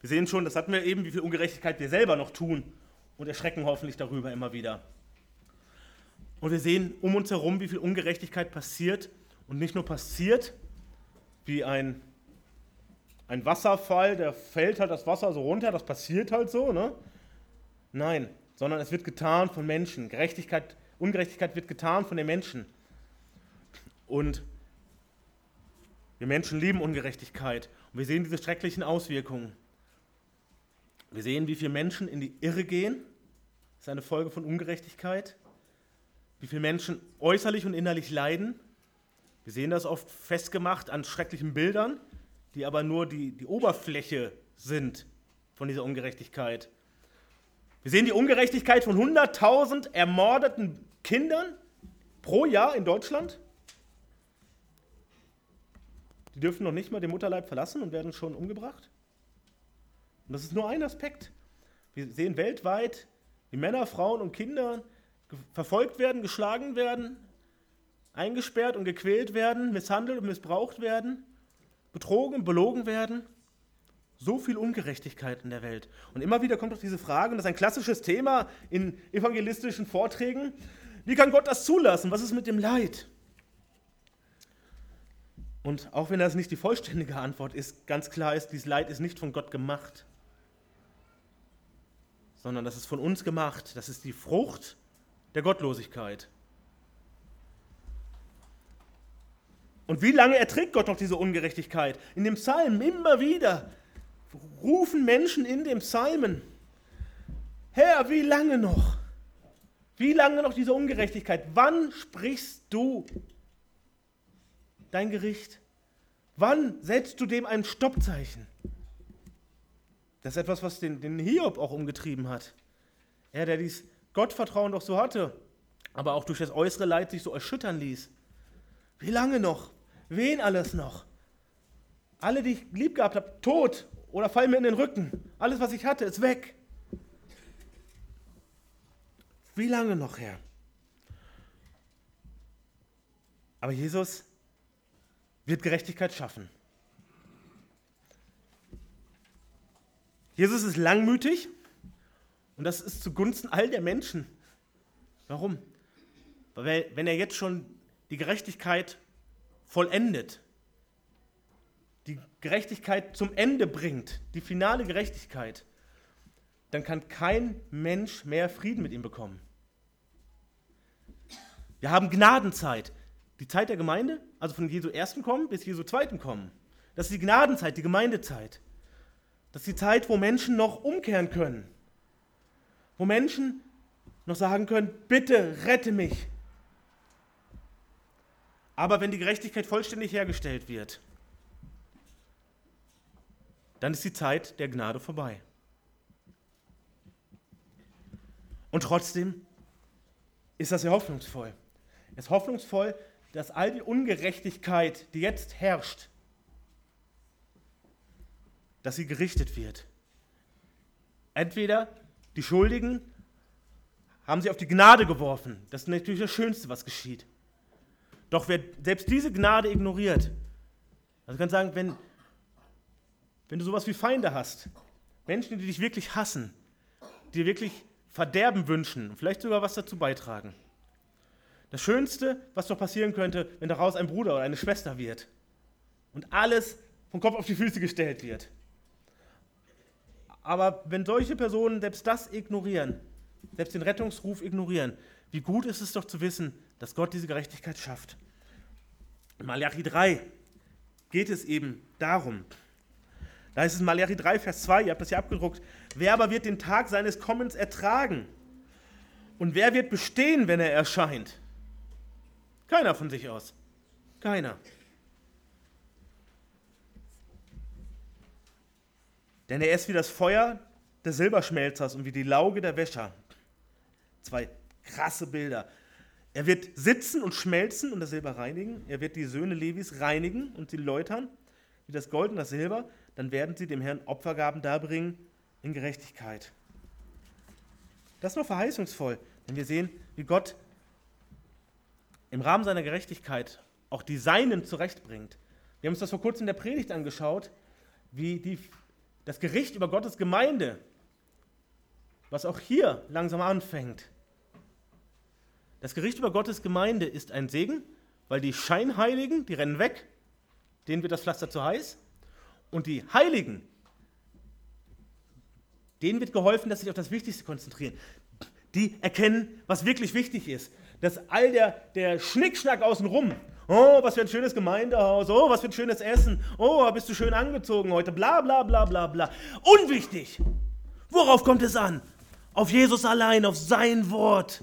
A: Wir sehen schon, das hatten wir eben, wie viel Ungerechtigkeit wir selber noch tun und erschrecken hoffentlich darüber immer wieder. Und wir sehen um uns herum, wie viel Ungerechtigkeit passiert und nicht nur passiert, wie ein, ein Wasserfall, der fällt halt das Wasser so runter, das passiert halt so, ne? Nein, sondern es wird getan von Menschen. Gerechtigkeit, Ungerechtigkeit wird getan von den Menschen. Und wir Menschen lieben Ungerechtigkeit und wir sehen diese schrecklichen Auswirkungen. Wir sehen, wie viele Menschen in die Irre gehen. Das ist eine Folge von Ungerechtigkeit. Wie viele Menschen äußerlich und innerlich leiden. Wir sehen das oft festgemacht an schrecklichen Bildern, die aber nur die, die Oberfläche sind von dieser Ungerechtigkeit. Wir sehen die Ungerechtigkeit von 100.000 ermordeten Kindern pro Jahr in Deutschland. Die dürfen noch nicht mal den Mutterleib verlassen und werden schon umgebracht. Und das ist nur ein Aspekt. Wir sehen weltweit, wie Männer, Frauen und Kinder verfolgt werden, geschlagen werden, eingesperrt und gequält werden, misshandelt und missbraucht werden, betrogen und belogen werden. So viel Ungerechtigkeit in der Welt. Und immer wieder kommt auch diese Frage, und das ist ein klassisches Thema in evangelistischen Vorträgen, wie kann Gott das zulassen? Was ist mit dem Leid? Und auch wenn das nicht die vollständige Antwort ist, ganz klar ist, dieses Leid ist nicht von Gott gemacht, sondern das ist von uns gemacht. Das ist die Frucht der Gottlosigkeit. Und wie lange erträgt Gott noch diese Ungerechtigkeit? In dem Psalm immer wieder rufen Menschen in dem Psalmen, Herr, wie lange noch? Wie lange noch diese Ungerechtigkeit? Wann sprichst du dein Gericht? Wann setzt du dem ein Stoppzeichen? Das ist etwas, was den, den Hiob auch umgetrieben hat. Er, der dieses Gottvertrauen doch so hatte, aber auch durch das äußere Leid sich so erschüttern ließ. Wie lange noch? Wen alles noch? Alle, die ich lieb gehabt habe, tot oder fallen mir in den Rücken. Alles, was ich hatte, ist weg. Wie lange noch, Herr? Aber Jesus wird Gerechtigkeit schaffen. Jesus ist langmütig und das ist zugunsten all der Menschen. Warum? Weil wenn er jetzt schon die Gerechtigkeit vollendet, die Gerechtigkeit zum Ende bringt, die finale Gerechtigkeit, dann kann kein Mensch mehr Frieden mit ihm bekommen. Wir haben Gnadenzeit. Die Zeit der Gemeinde, also von Jesu ersten Kommen bis Jesu zweiten Kommen. Das ist die Gnadenzeit, die Gemeindezeit. Das ist die Zeit, wo Menschen noch umkehren können. Wo Menschen noch sagen können, bitte rette mich. Aber wenn die Gerechtigkeit vollständig hergestellt wird, dann ist die Zeit der Gnade vorbei. Und trotzdem ist das ja hoffnungsvoll. Es ist hoffnungsvoll, dass all die Ungerechtigkeit, die jetzt herrscht, dass sie gerichtet wird. Entweder die Schuldigen haben sie auf die Gnade geworfen. Das ist natürlich das Schönste, was geschieht. Doch wer selbst diese Gnade ignoriert, also kann sagen, wenn, wenn du sowas wie Feinde hast, Menschen, die dich wirklich hassen, die dir wirklich Verderben wünschen, vielleicht sogar was dazu beitragen, das Schönste, was doch passieren könnte, wenn daraus ein Bruder oder eine Schwester wird und alles vom Kopf auf die Füße gestellt wird. Aber wenn solche Personen selbst das ignorieren, selbst den Rettungsruf ignorieren, wie gut ist es doch zu wissen, dass Gott diese Gerechtigkeit schafft. In Malachi 3 geht es eben darum. Da ist es in Malachi 3, Vers 2, ihr habt das ja abgedruckt. Wer aber wird den Tag seines Kommens ertragen? Und wer wird bestehen, wenn er erscheint? Keiner von sich aus. Keiner. Denn er ist wie das Feuer des Silberschmelzers und wie die Lauge der Wäscher. Zwei krasse Bilder. Er wird sitzen und schmelzen und das Silber reinigen. Er wird die Söhne Levis reinigen und sie läutern, wie das Gold und das Silber. Dann werden sie dem Herrn Opfergaben darbringen in Gerechtigkeit. Das ist nur verheißungsvoll, denn wir sehen, wie Gott im Rahmen seiner Gerechtigkeit auch die Seinen zurechtbringt. Wir haben uns das vor kurzem in der Predigt angeschaut, wie die, das Gericht über Gottes Gemeinde, was auch hier langsam anfängt. Das Gericht über Gottes Gemeinde ist ein Segen, weil die Scheinheiligen, die rennen weg, denen wird das Pflaster zu heiß. Und die Heiligen, denen wird geholfen, dass sie sich auf das Wichtigste konzentrieren. Die erkennen, was wirklich wichtig ist dass all der, der Schnickschnack außenrum, oh, was für ein schönes Gemeindehaus, oh, was für ein schönes Essen, oh, bist du schön angezogen heute, bla bla bla bla bla. Unwichtig. Worauf kommt es an? Auf Jesus allein, auf sein Wort.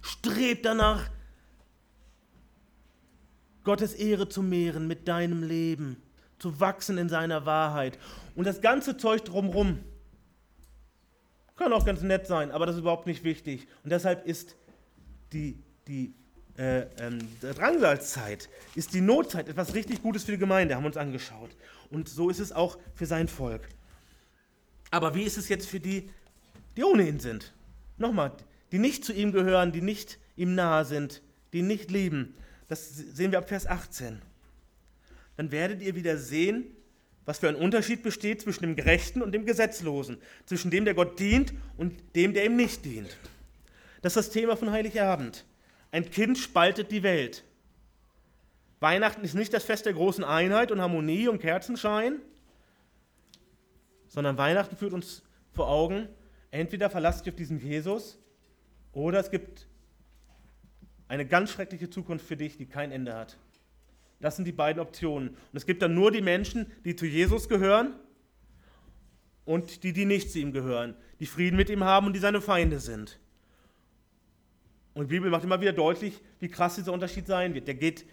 A: Streb danach, Gottes Ehre zu mehren mit deinem Leben, zu wachsen in seiner Wahrheit. Und das ganze Zeug drumherum kann auch ganz nett sein, aber das ist überhaupt nicht wichtig. Und deshalb ist die, die äh, ähm, Drangsalzzeit ist die Notzeit etwas richtig Gutes für die Gemeinde, haben wir uns angeschaut. Und so ist es auch für sein Volk. Aber wie ist es jetzt für die, die ohne ihn sind? Nochmal, die nicht zu ihm gehören, die nicht ihm nahe sind, die nicht lieben. Das sehen wir ab Vers 18. Dann werdet ihr wieder sehen, was für ein Unterschied besteht zwischen dem Gerechten und dem Gesetzlosen, zwischen dem, der Gott dient und dem, der ihm nicht dient. Das ist das Thema von Heiligabend. Ein Kind spaltet die Welt. Weihnachten ist nicht das Fest der großen Einheit und Harmonie und Kerzenschein, sondern Weihnachten führt uns vor Augen, entweder verlasst dich auf diesen Jesus oder es gibt eine ganz schreckliche Zukunft für dich, die kein Ende hat. Das sind die beiden Optionen. Und es gibt dann nur die Menschen, die zu Jesus gehören und die, die nicht zu ihm gehören, die Frieden mit ihm haben und die seine Feinde sind. Und die Bibel macht immer wieder deutlich, wie krass dieser Unterschied sein wird. Der geht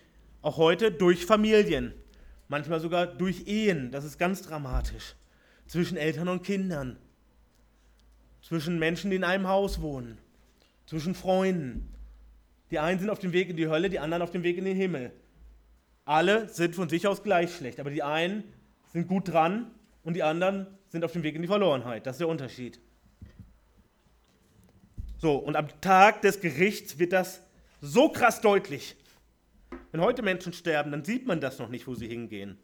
A: auch heute durch Familien, manchmal sogar durch Ehen. Das ist ganz dramatisch. Zwischen Eltern und Kindern, zwischen Menschen, die in einem Haus wohnen, zwischen Freunden. Die einen sind auf dem Weg in die Hölle, die anderen auf dem Weg in den Himmel. Alle sind von sich aus gleich schlecht, aber die einen sind gut dran und die anderen sind auf dem Weg in die Verlorenheit. Das ist der Unterschied. So, und am Tag des Gerichts wird das so krass deutlich. Wenn heute Menschen sterben, dann sieht man das noch nicht, wo sie hingehen.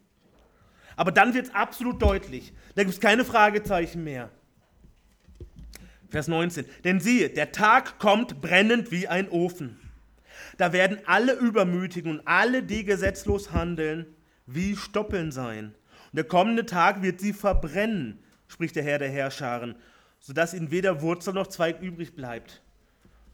A: Aber dann wird es absolut deutlich. Da gibt es keine Fragezeichen mehr. Vers 19. Denn siehe, der Tag kommt brennend wie ein Ofen. Da werden alle Übermütigen und alle, die gesetzlos handeln, wie Stoppeln sein. Und der kommende Tag wird sie verbrennen, spricht der Herr der Herrscharen, sodass ihnen weder Wurzel noch Zweig übrig bleibt.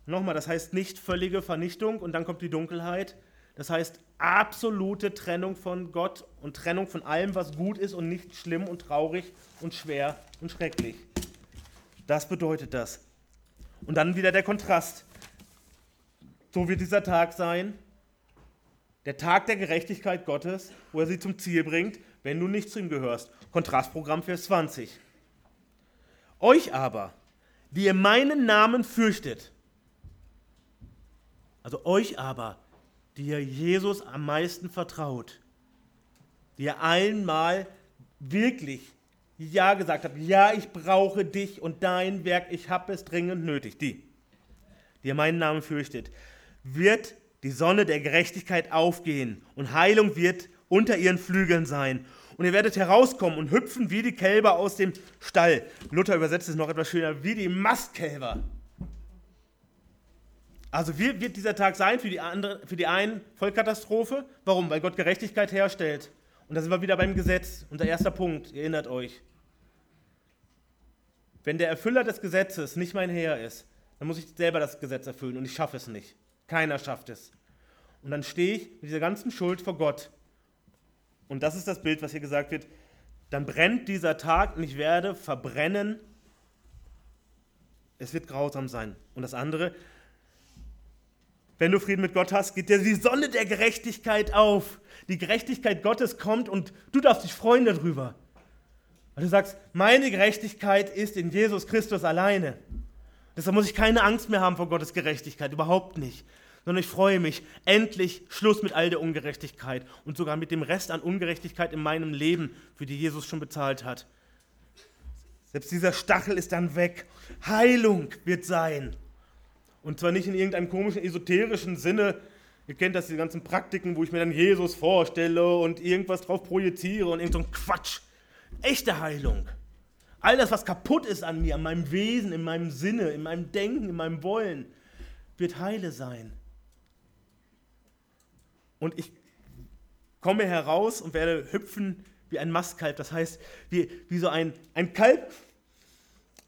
A: Nochmal, das heißt nicht völlige Vernichtung und dann kommt die Dunkelheit. Das heißt absolute Trennung von Gott und Trennung von allem, was gut ist und nicht schlimm und traurig und schwer und schrecklich. Das bedeutet das. Und dann wieder der Kontrast. So wird dieser Tag sein. Der Tag der Gerechtigkeit Gottes, wo er sie zum Ziel bringt, wenn du nicht zu ihm gehörst. Kontrastprogramm Vers 20. Euch aber, die ihr meinen Namen fürchtet, also euch aber, die ihr Jesus am meisten vertraut, die ihr einmal wirklich Ja gesagt habt, ja, ich brauche dich und dein Werk, ich habe es dringend nötig, die, die ihr meinen Namen fürchtet, wird die Sonne der Gerechtigkeit aufgehen und Heilung wird unter ihren Flügeln sein und ihr werdet herauskommen und hüpfen wie die Kälber aus dem Stall. Luther übersetzt es noch etwas schöner, wie die Mastkälber. Also wie wird dieser Tag sein für die, andere, für die einen Vollkatastrophe? Warum? Weil Gott Gerechtigkeit herstellt. Und da sind wir wieder beim Gesetz. Unser erster Punkt, ihr erinnert euch. Wenn der Erfüller des Gesetzes nicht mein Herr ist, dann muss ich selber das Gesetz erfüllen und ich schaffe es nicht. Keiner schafft es. Und dann stehe ich mit dieser ganzen Schuld vor Gott und das ist das Bild, was hier gesagt wird, dann brennt dieser Tag und ich werde verbrennen. Es wird grausam sein. Und das andere, wenn du Frieden mit Gott hast, geht dir die Sonne der Gerechtigkeit auf. Die Gerechtigkeit Gottes kommt und du darfst dich freuen darüber. Weil du sagst, meine Gerechtigkeit ist in Jesus Christus alleine. Deshalb muss ich keine Angst mehr haben vor Gottes Gerechtigkeit, überhaupt nicht sondern ich freue mich, endlich Schluss mit all der Ungerechtigkeit und sogar mit dem Rest an Ungerechtigkeit in meinem Leben, für die Jesus schon bezahlt hat. Selbst dieser Stachel ist dann weg. Heilung wird sein. Und zwar nicht in irgendeinem komischen esoterischen Sinne. Ihr kennt das, die ganzen Praktiken, wo ich mir dann Jesus vorstelle und irgendwas drauf projiziere und irgend so ein Quatsch. Echte Heilung. All das, was kaputt ist an mir, an meinem Wesen, in meinem Sinne, in meinem Denken, in meinem Wollen, wird heile sein. Und ich komme heraus und werde hüpfen wie ein Mastkalb. Das heißt, wie, wie so ein, ein Kalb,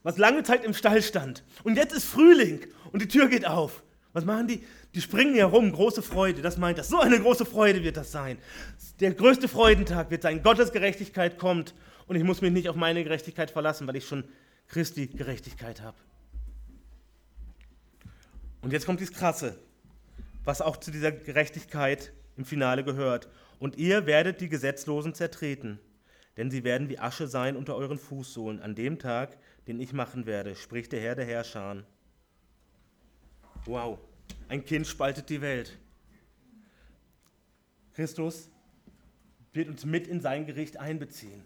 A: was lange Zeit im Stall stand. Und jetzt ist Frühling und die Tür geht auf. Was machen die? Die springen herum, große Freude. Das meint das. So eine große Freude wird das sein. Der größte Freudentag wird sein. Gottes Gerechtigkeit kommt und ich muss mich nicht auf meine Gerechtigkeit verlassen, weil ich schon Christi Gerechtigkeit habe. Und jetzt kommt dies Krasse, was auch zu dieser Gerechtigkeit im Finale gehört. Und ihr werdet die Gesetzlosen zertreten, denn sie werden wie Asche sein unter euren Fußsohlen an dem Tag, den ich machen werde, spricht der Herr der Herrscher. Wow, ein Kind spaltet die Welt. Christus wird uns mit in sein Gericht einbeziehen.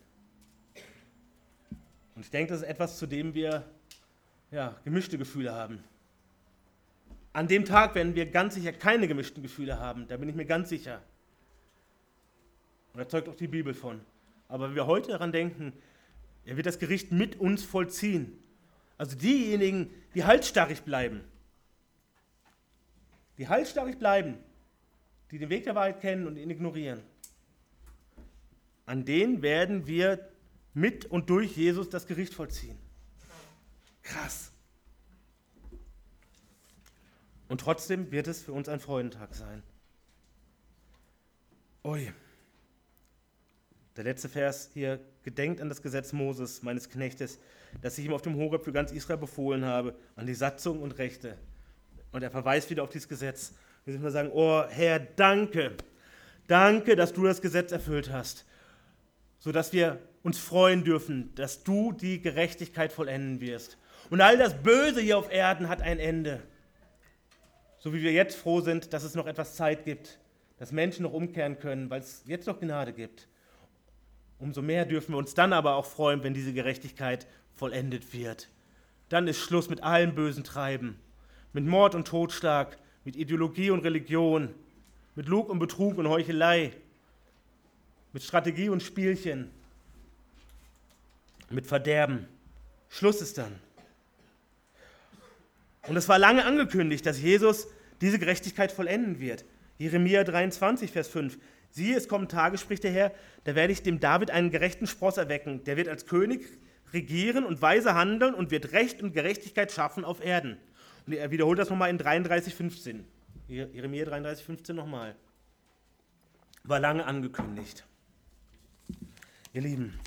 A: Und ich denke, das ist etwas, zu dem wir ja, gemischte Gefühle haben. An dem Tag werden wir ganz sicher keine gemischten Gefühle haben, da bin ich mir ganz sicher. Und da zeugt auch die Bibel von. Aber wenn wir heute daran denken, er wird das Gericht mit uns vollziehen. Also diejenigen, die halsstarrig bleiben, die halsstarrig bleiben, die den Weg der Wahrheit kennen und ihn ignorieren, an denen werden wir mit und durch Jesus das Gericht vollziehen. Krass. Und trotzdem wird es für uns ein Freudentag sein. Ui. Der letzte Vers hier, gedenkt an das Gesetz Moses, meines Knechtes, das ich ihm auf dem Horeb für ganz Israel befohlen habe, an die Satzung und Rechte. Und er verweist wieder auf dieses Gesetz. Wir sind mal sagen, oh Herr, danke. Danke, dass du das Gesetz erfüllt hast, sodass wir uns freuen dürfen, dass du die Gerechtigkeit vollenden wirst. Und all das Böse hier auf Erden hat ein Ende. So wie wir jetzt froh sind, dass es noch etwas Zeit gibt, dass Menschen noch umkehren können, weil es jetzt noch Gnade gibt. Umso mehr dürfen wir uns dann aber auch freuen, wenn diese Gerechtigkeit vollendet wird. Dann ist Schluss mit allem bösen Treiben, mit Mord und Totschlag, mit Ideologie und Religion, mit Lug und Betrug und Heuchelei, mit Strategie und Spielchen, mit Verderben. Schluss ist dann. Und es war lange angekündigt, dass Jesus diese Gerechtigkeit vollenden wird. Jeremia 23, Vers 5. Siehe, es kommen Tage, spricht der Herr, da werde ich dem David einen gerechten Spross erwecken. Der wird als König regieren und weise handeln und wird Recht und Gerechtigkeit schaffen auf Erden. Und er wiederholt das nochmal in 33, 15. Jeremia 33, 15 nochmal. War lange angekündigt. Ihr Lieben,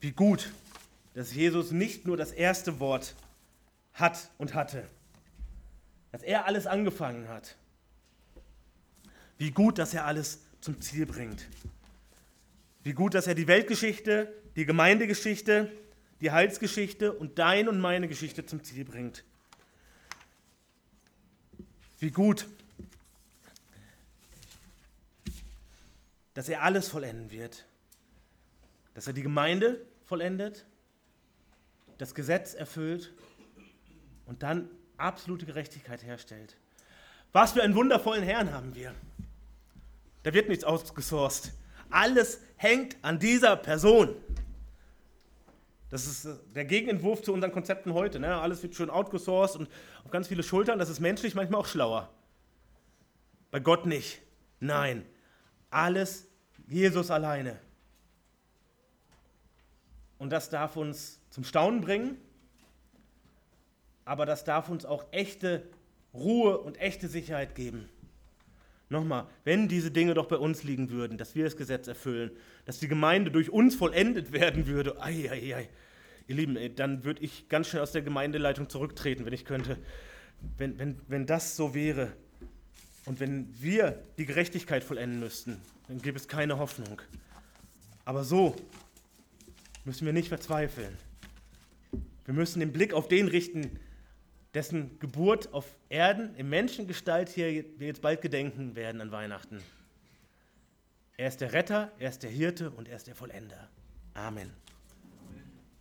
A: wie gut, dass Jesus nicht nur das erste Wort hat und hatte. Dass er alles angefangen hat. Wie gut, dass er alles zum Ziel bringt. Wie gut, dass er die Weltgeschichte, die Gemeindegeschichte, die Heilsgeschichte und dein und meine Geschichte zum Ziel bringt. Wie gut, dass er alles vollenden wird. Dass er die Gemeinde vollendet, das Gesetz erfüllt und dann absolute Gerechtigkeit herstellt. Was für einen wundervollen Herrn haben wir. Da wird nichts ausgesourced. Alles hängt an dieser Person. Das ist äh, der Gegenentwurf zu unseren Konzepten heute. Ne? Alles wird schön outgesourced und auf ganz viele Schultern. Das ist menschlich manchmal auch schlauer. Bei Gott nicht. Nein. Alles Jesus alleine. Und das darf uns zum Staunen bringen aber das darf uns auch echte Ruhe und echte Sicherheit geben. Nochmal, wenn diese Dinge doch bei uns liegen würden, dass wir das Gesetz erfüllen, dass die Gemeinde durch uns vollendet werden würde, ei, ei, ei. ihr Lieben, dann würde ich ganz schnell aus der Gemeindeleitung zurücktreten, wenn ich könnte. Wenn, wenn, wenn das so wäre und wenn wir die Gerechtigkeit vollenden müssten, dann gäbe es keine Hoffnung. Aber so müssen wir nicht verzweifeln. Wir müssen den Blick auf den richten, dessen Geburt auf Erden in Menschengestalt hier wir jetzt bald gedenken werden an Weihnachten. Er ist der Retter, er ist der Hirte und er ist der Vollender. Amen.